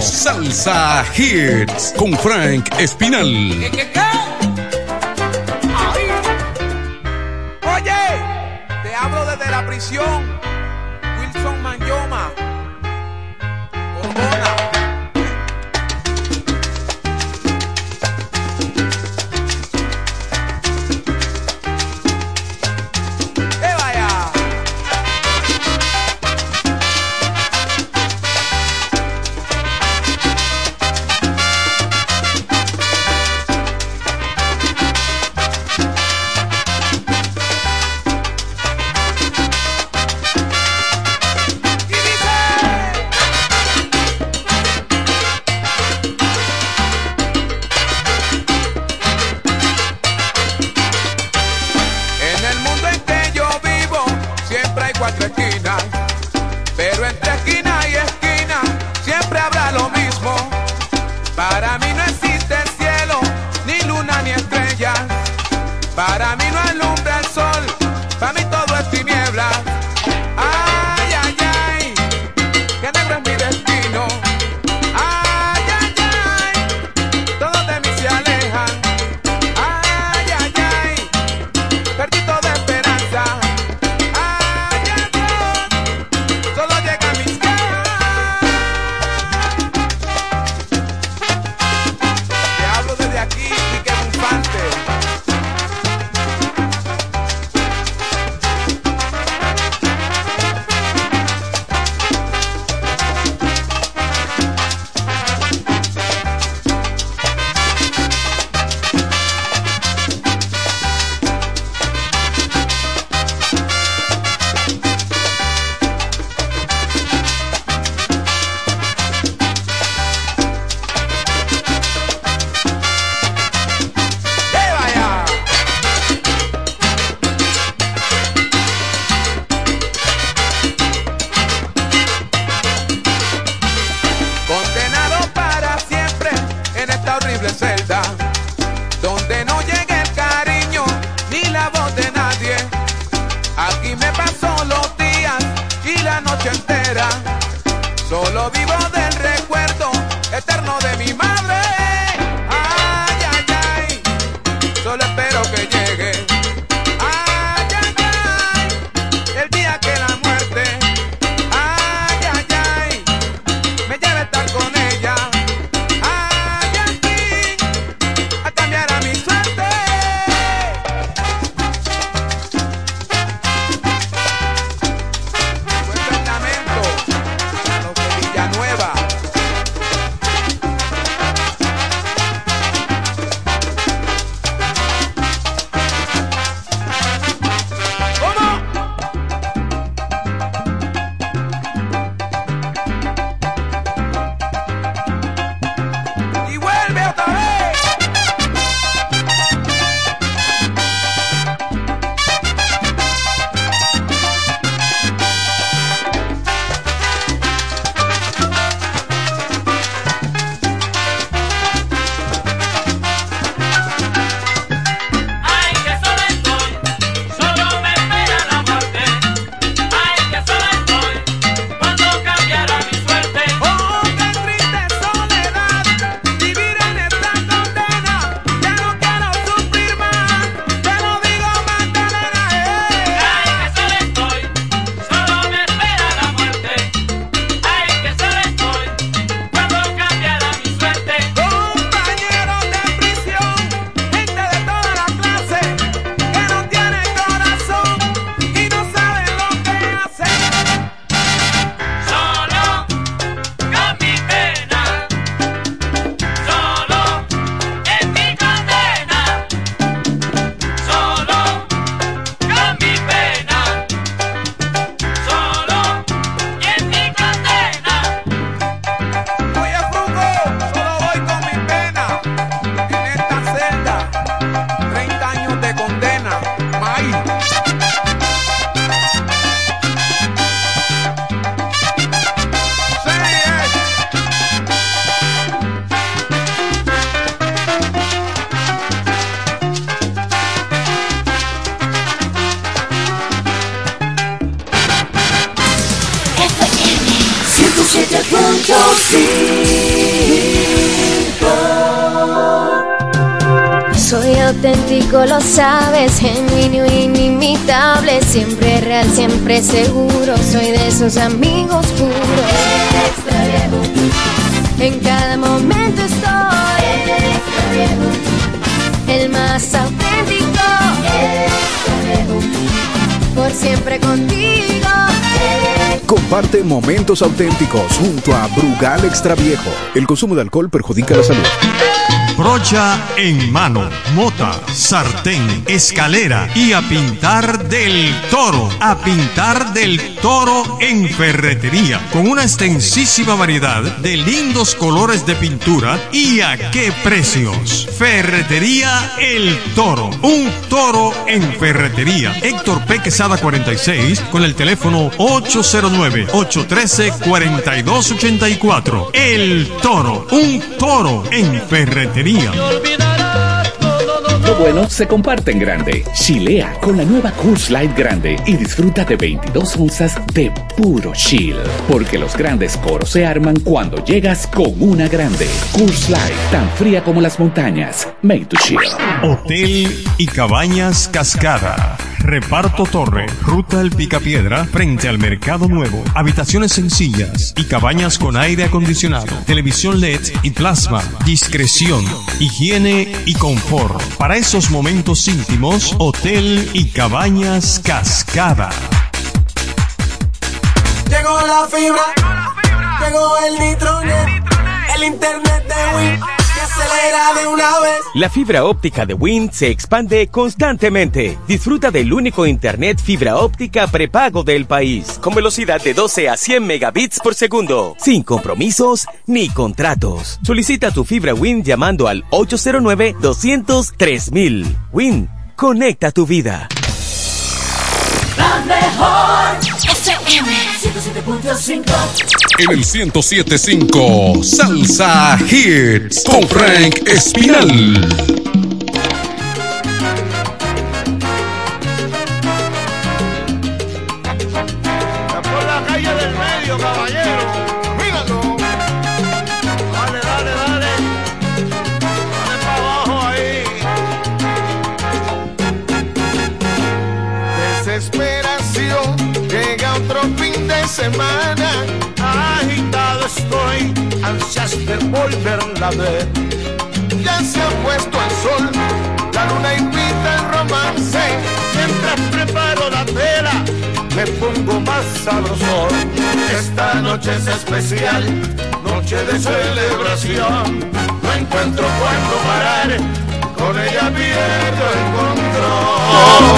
Salsa Hits con Frank Espinal. Auténticos junto a Brugal Extra Viejo. El consumo de alcohol perjudica la salud. Brocha en mano, mota, sartén, escalera y a pintar del toro. A pintar del toro en ferretería. Con una extensísima variedad de lindos colores de pintura y a qué precios. Ferretería El Toro. Un toro en ferretería. Héctor P. Quesada 46 con el teléfono 809-813-4284. El Toro. Un toro en ferretería. Bueno se comparte en grande. Chilea con la nueva Coors Light Grande y disfruta de 22 onzas de puro chill. Porque los grandes coros se arman cuando llegas con una grande. Coors Light, tan fría como las montañas. Made to chill. Hotel y Cabañas Cascada. Reparto Torre, Ruta El Picapiedra, frente al Mercado Nuevo. Habitaciones sencillas y cabañas con aire acondicionado, televisión LED y plasma. Discreción, higiene y confort. Para esos momentos íntimos, Hotel y Cabañas Cascada. Llegó la fibra, llegó el nitronet, el internet de que acelera de una vez. La fibra óptica de Wind se expande constantemente. Disfruta del único internet fibra óptica prepago del país, con velocidad de 12 a 100 megabits por segundo, sin compromisos ni contratos. Solicita tu fibra Wind llamando al 809-203 Wind, conecta tu vida. La mejor 107.5 En el 1075 Salsa Hits con Frank Espinal. Me pongo más sabroso. Esta noche es especial, noche de celebración. No encuentro cuándo parar, con ella pierdo el control.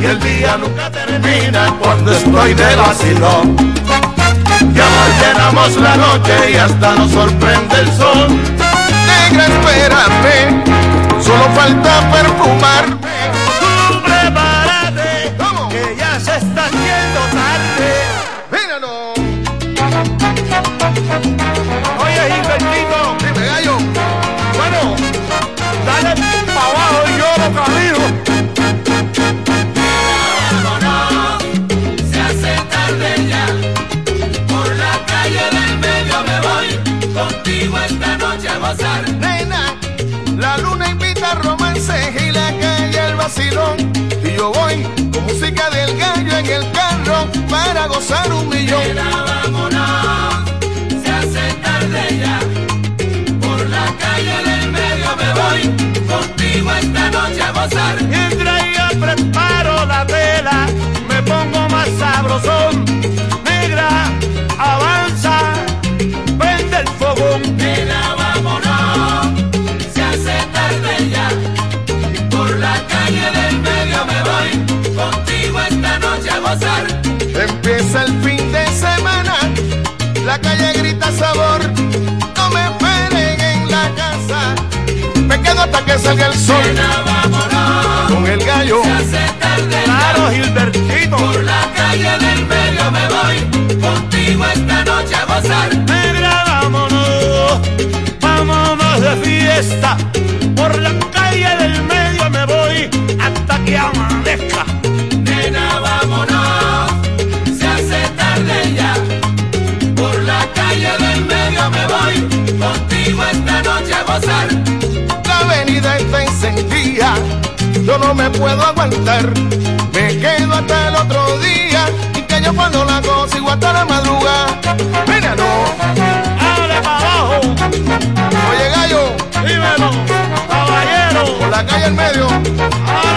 Y el día nunca termina cuando estoy de vacilón. Ya llenamos la noche y hasta nos sorprende el sol. Negra, espérame, solo falta perfumarme. Vacilón. Y yo voy con música del gallo en el carro para gozar un millón. Nena, vámonos, se hace tarde ya, por la calle del medio me voy, contigo esta noche a gozar. Mientras yo preparo la vela, me pongo más sabrosón. Negra, avanza, prende el fogón. Hasta que salga el sol. Nena, vámonos, con el gallo. Se hace tarde Claro, Gilbertito. Por la calle del medio me voy, contigo esta noche a gozar. Negra, vámonos, vámonos de fiesta. Por la no me puedo aguantar. Me quedo hasta el otro día y que yo cuando la consigo hasta la madrugada. Mira, no, abre para abajo. Oye, gallo, dímelo, caballero, por la calle en medio. Abre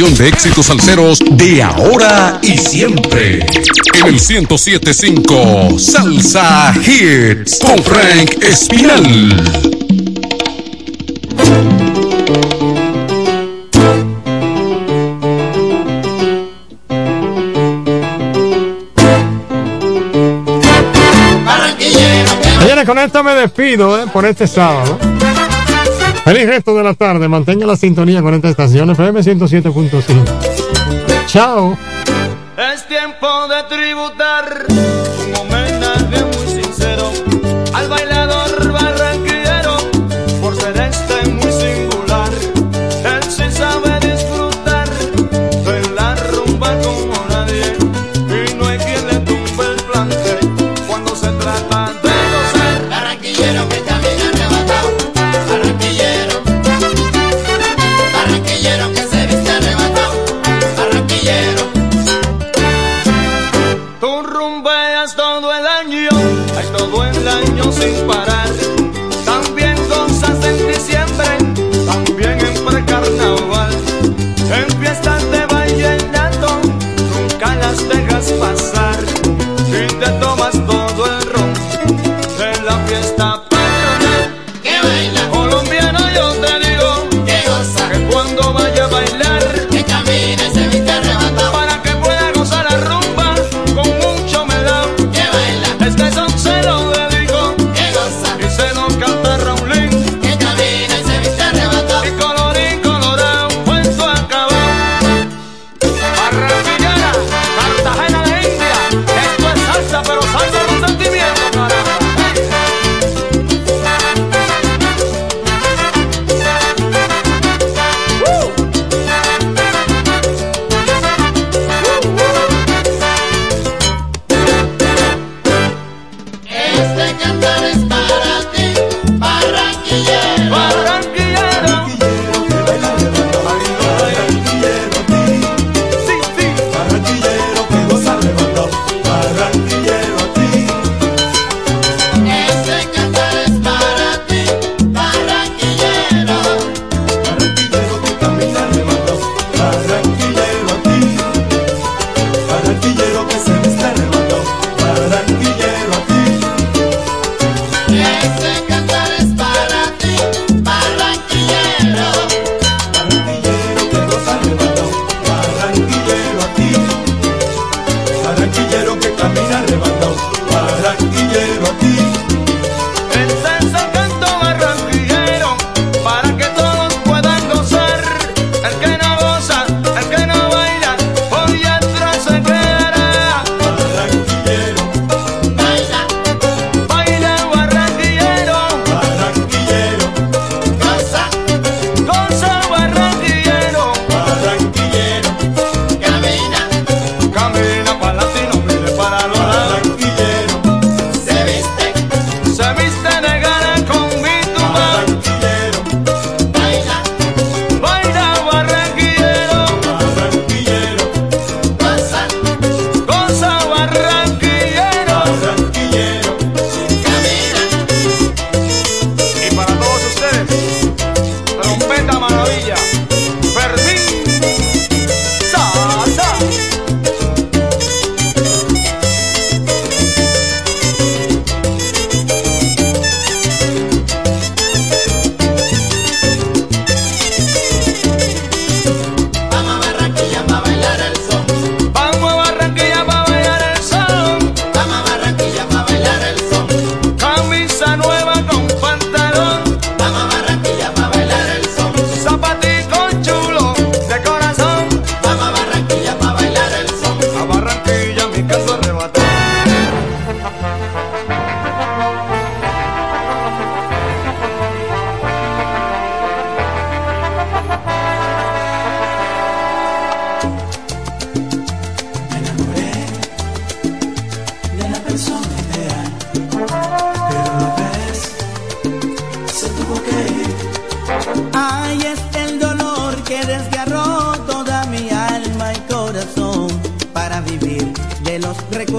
de éxitos salseros de ahora y siempre. En el 1075 Salsa Hits con Frank Espinal. Señores, con esto me despido ¿eh? por este sábado. Feliz resto de la tarde. Mantenga la sintonía con esta estación FM 107.5. Chao. Es tiempo de tributar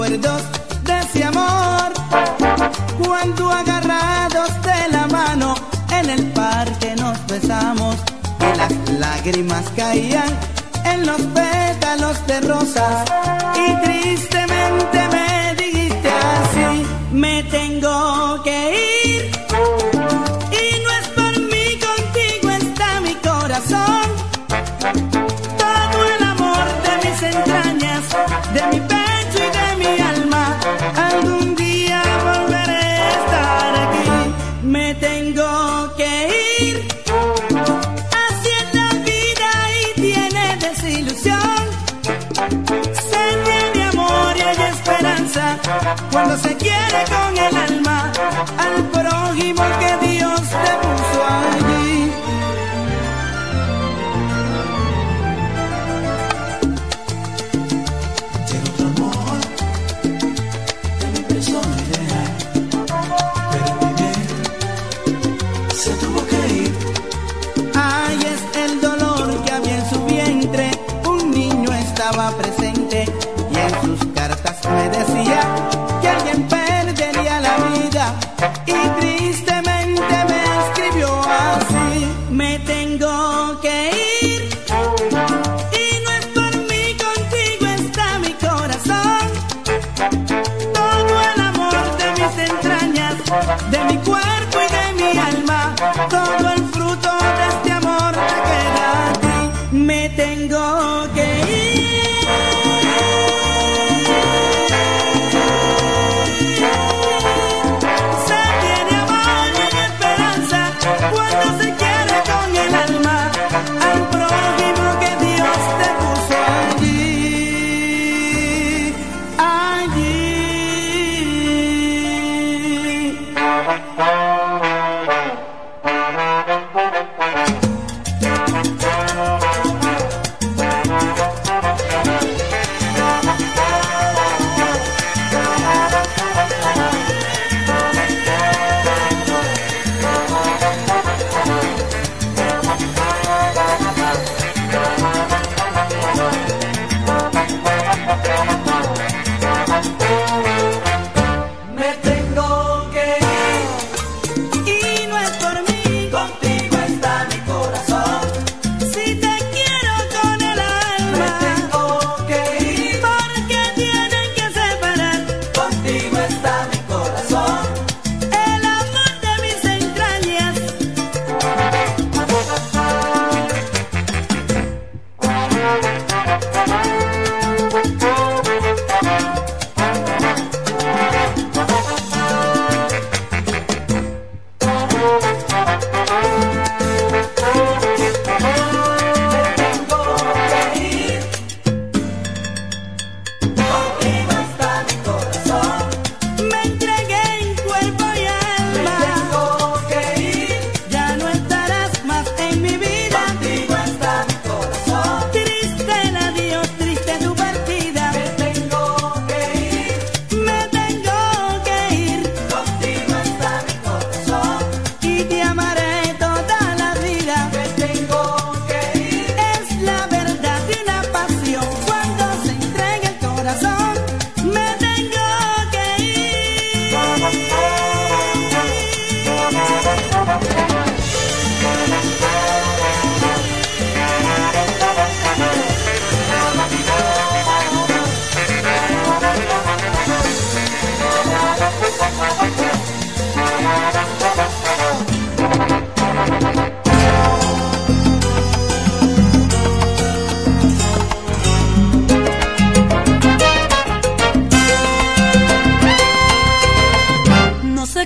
recuerdos de ese amor. Cuando agarrados de la mano en el parque nos besamos y las lágrimas caían en los pétalos de rosas y tristemente me dijiste así, me te reggaetón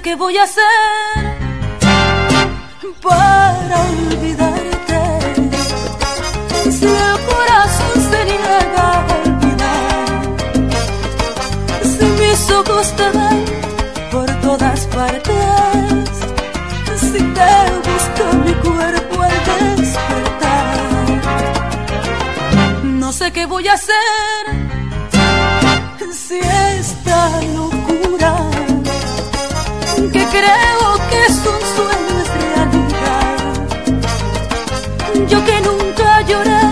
¿qué voy a hacer para olvidarte? Si el corazón se niega a olvidar, si mis ojos te ven por todas partes, si te busca mi cuerpo al despertar, no sé qué voy a hacer. creo que es un sueño, es realidad. Yo que nunca lloré,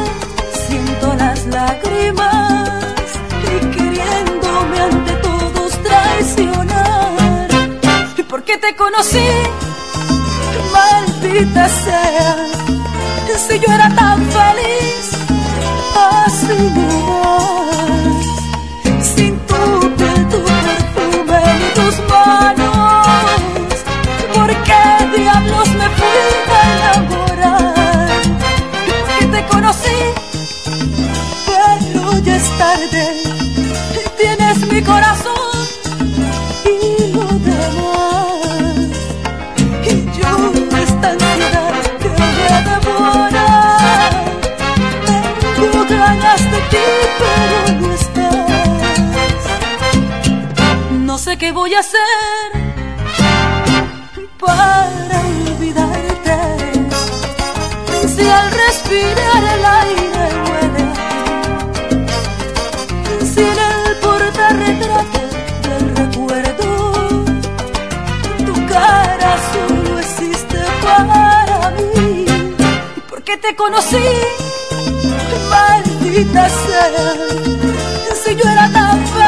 siento las lágrimas y queriéndome ante todos traicionar. ¿Y por qué te conocí? Maldita sea, si yo era tan feliz, así no. te conocí, maldita sea, si yo era tan feliz.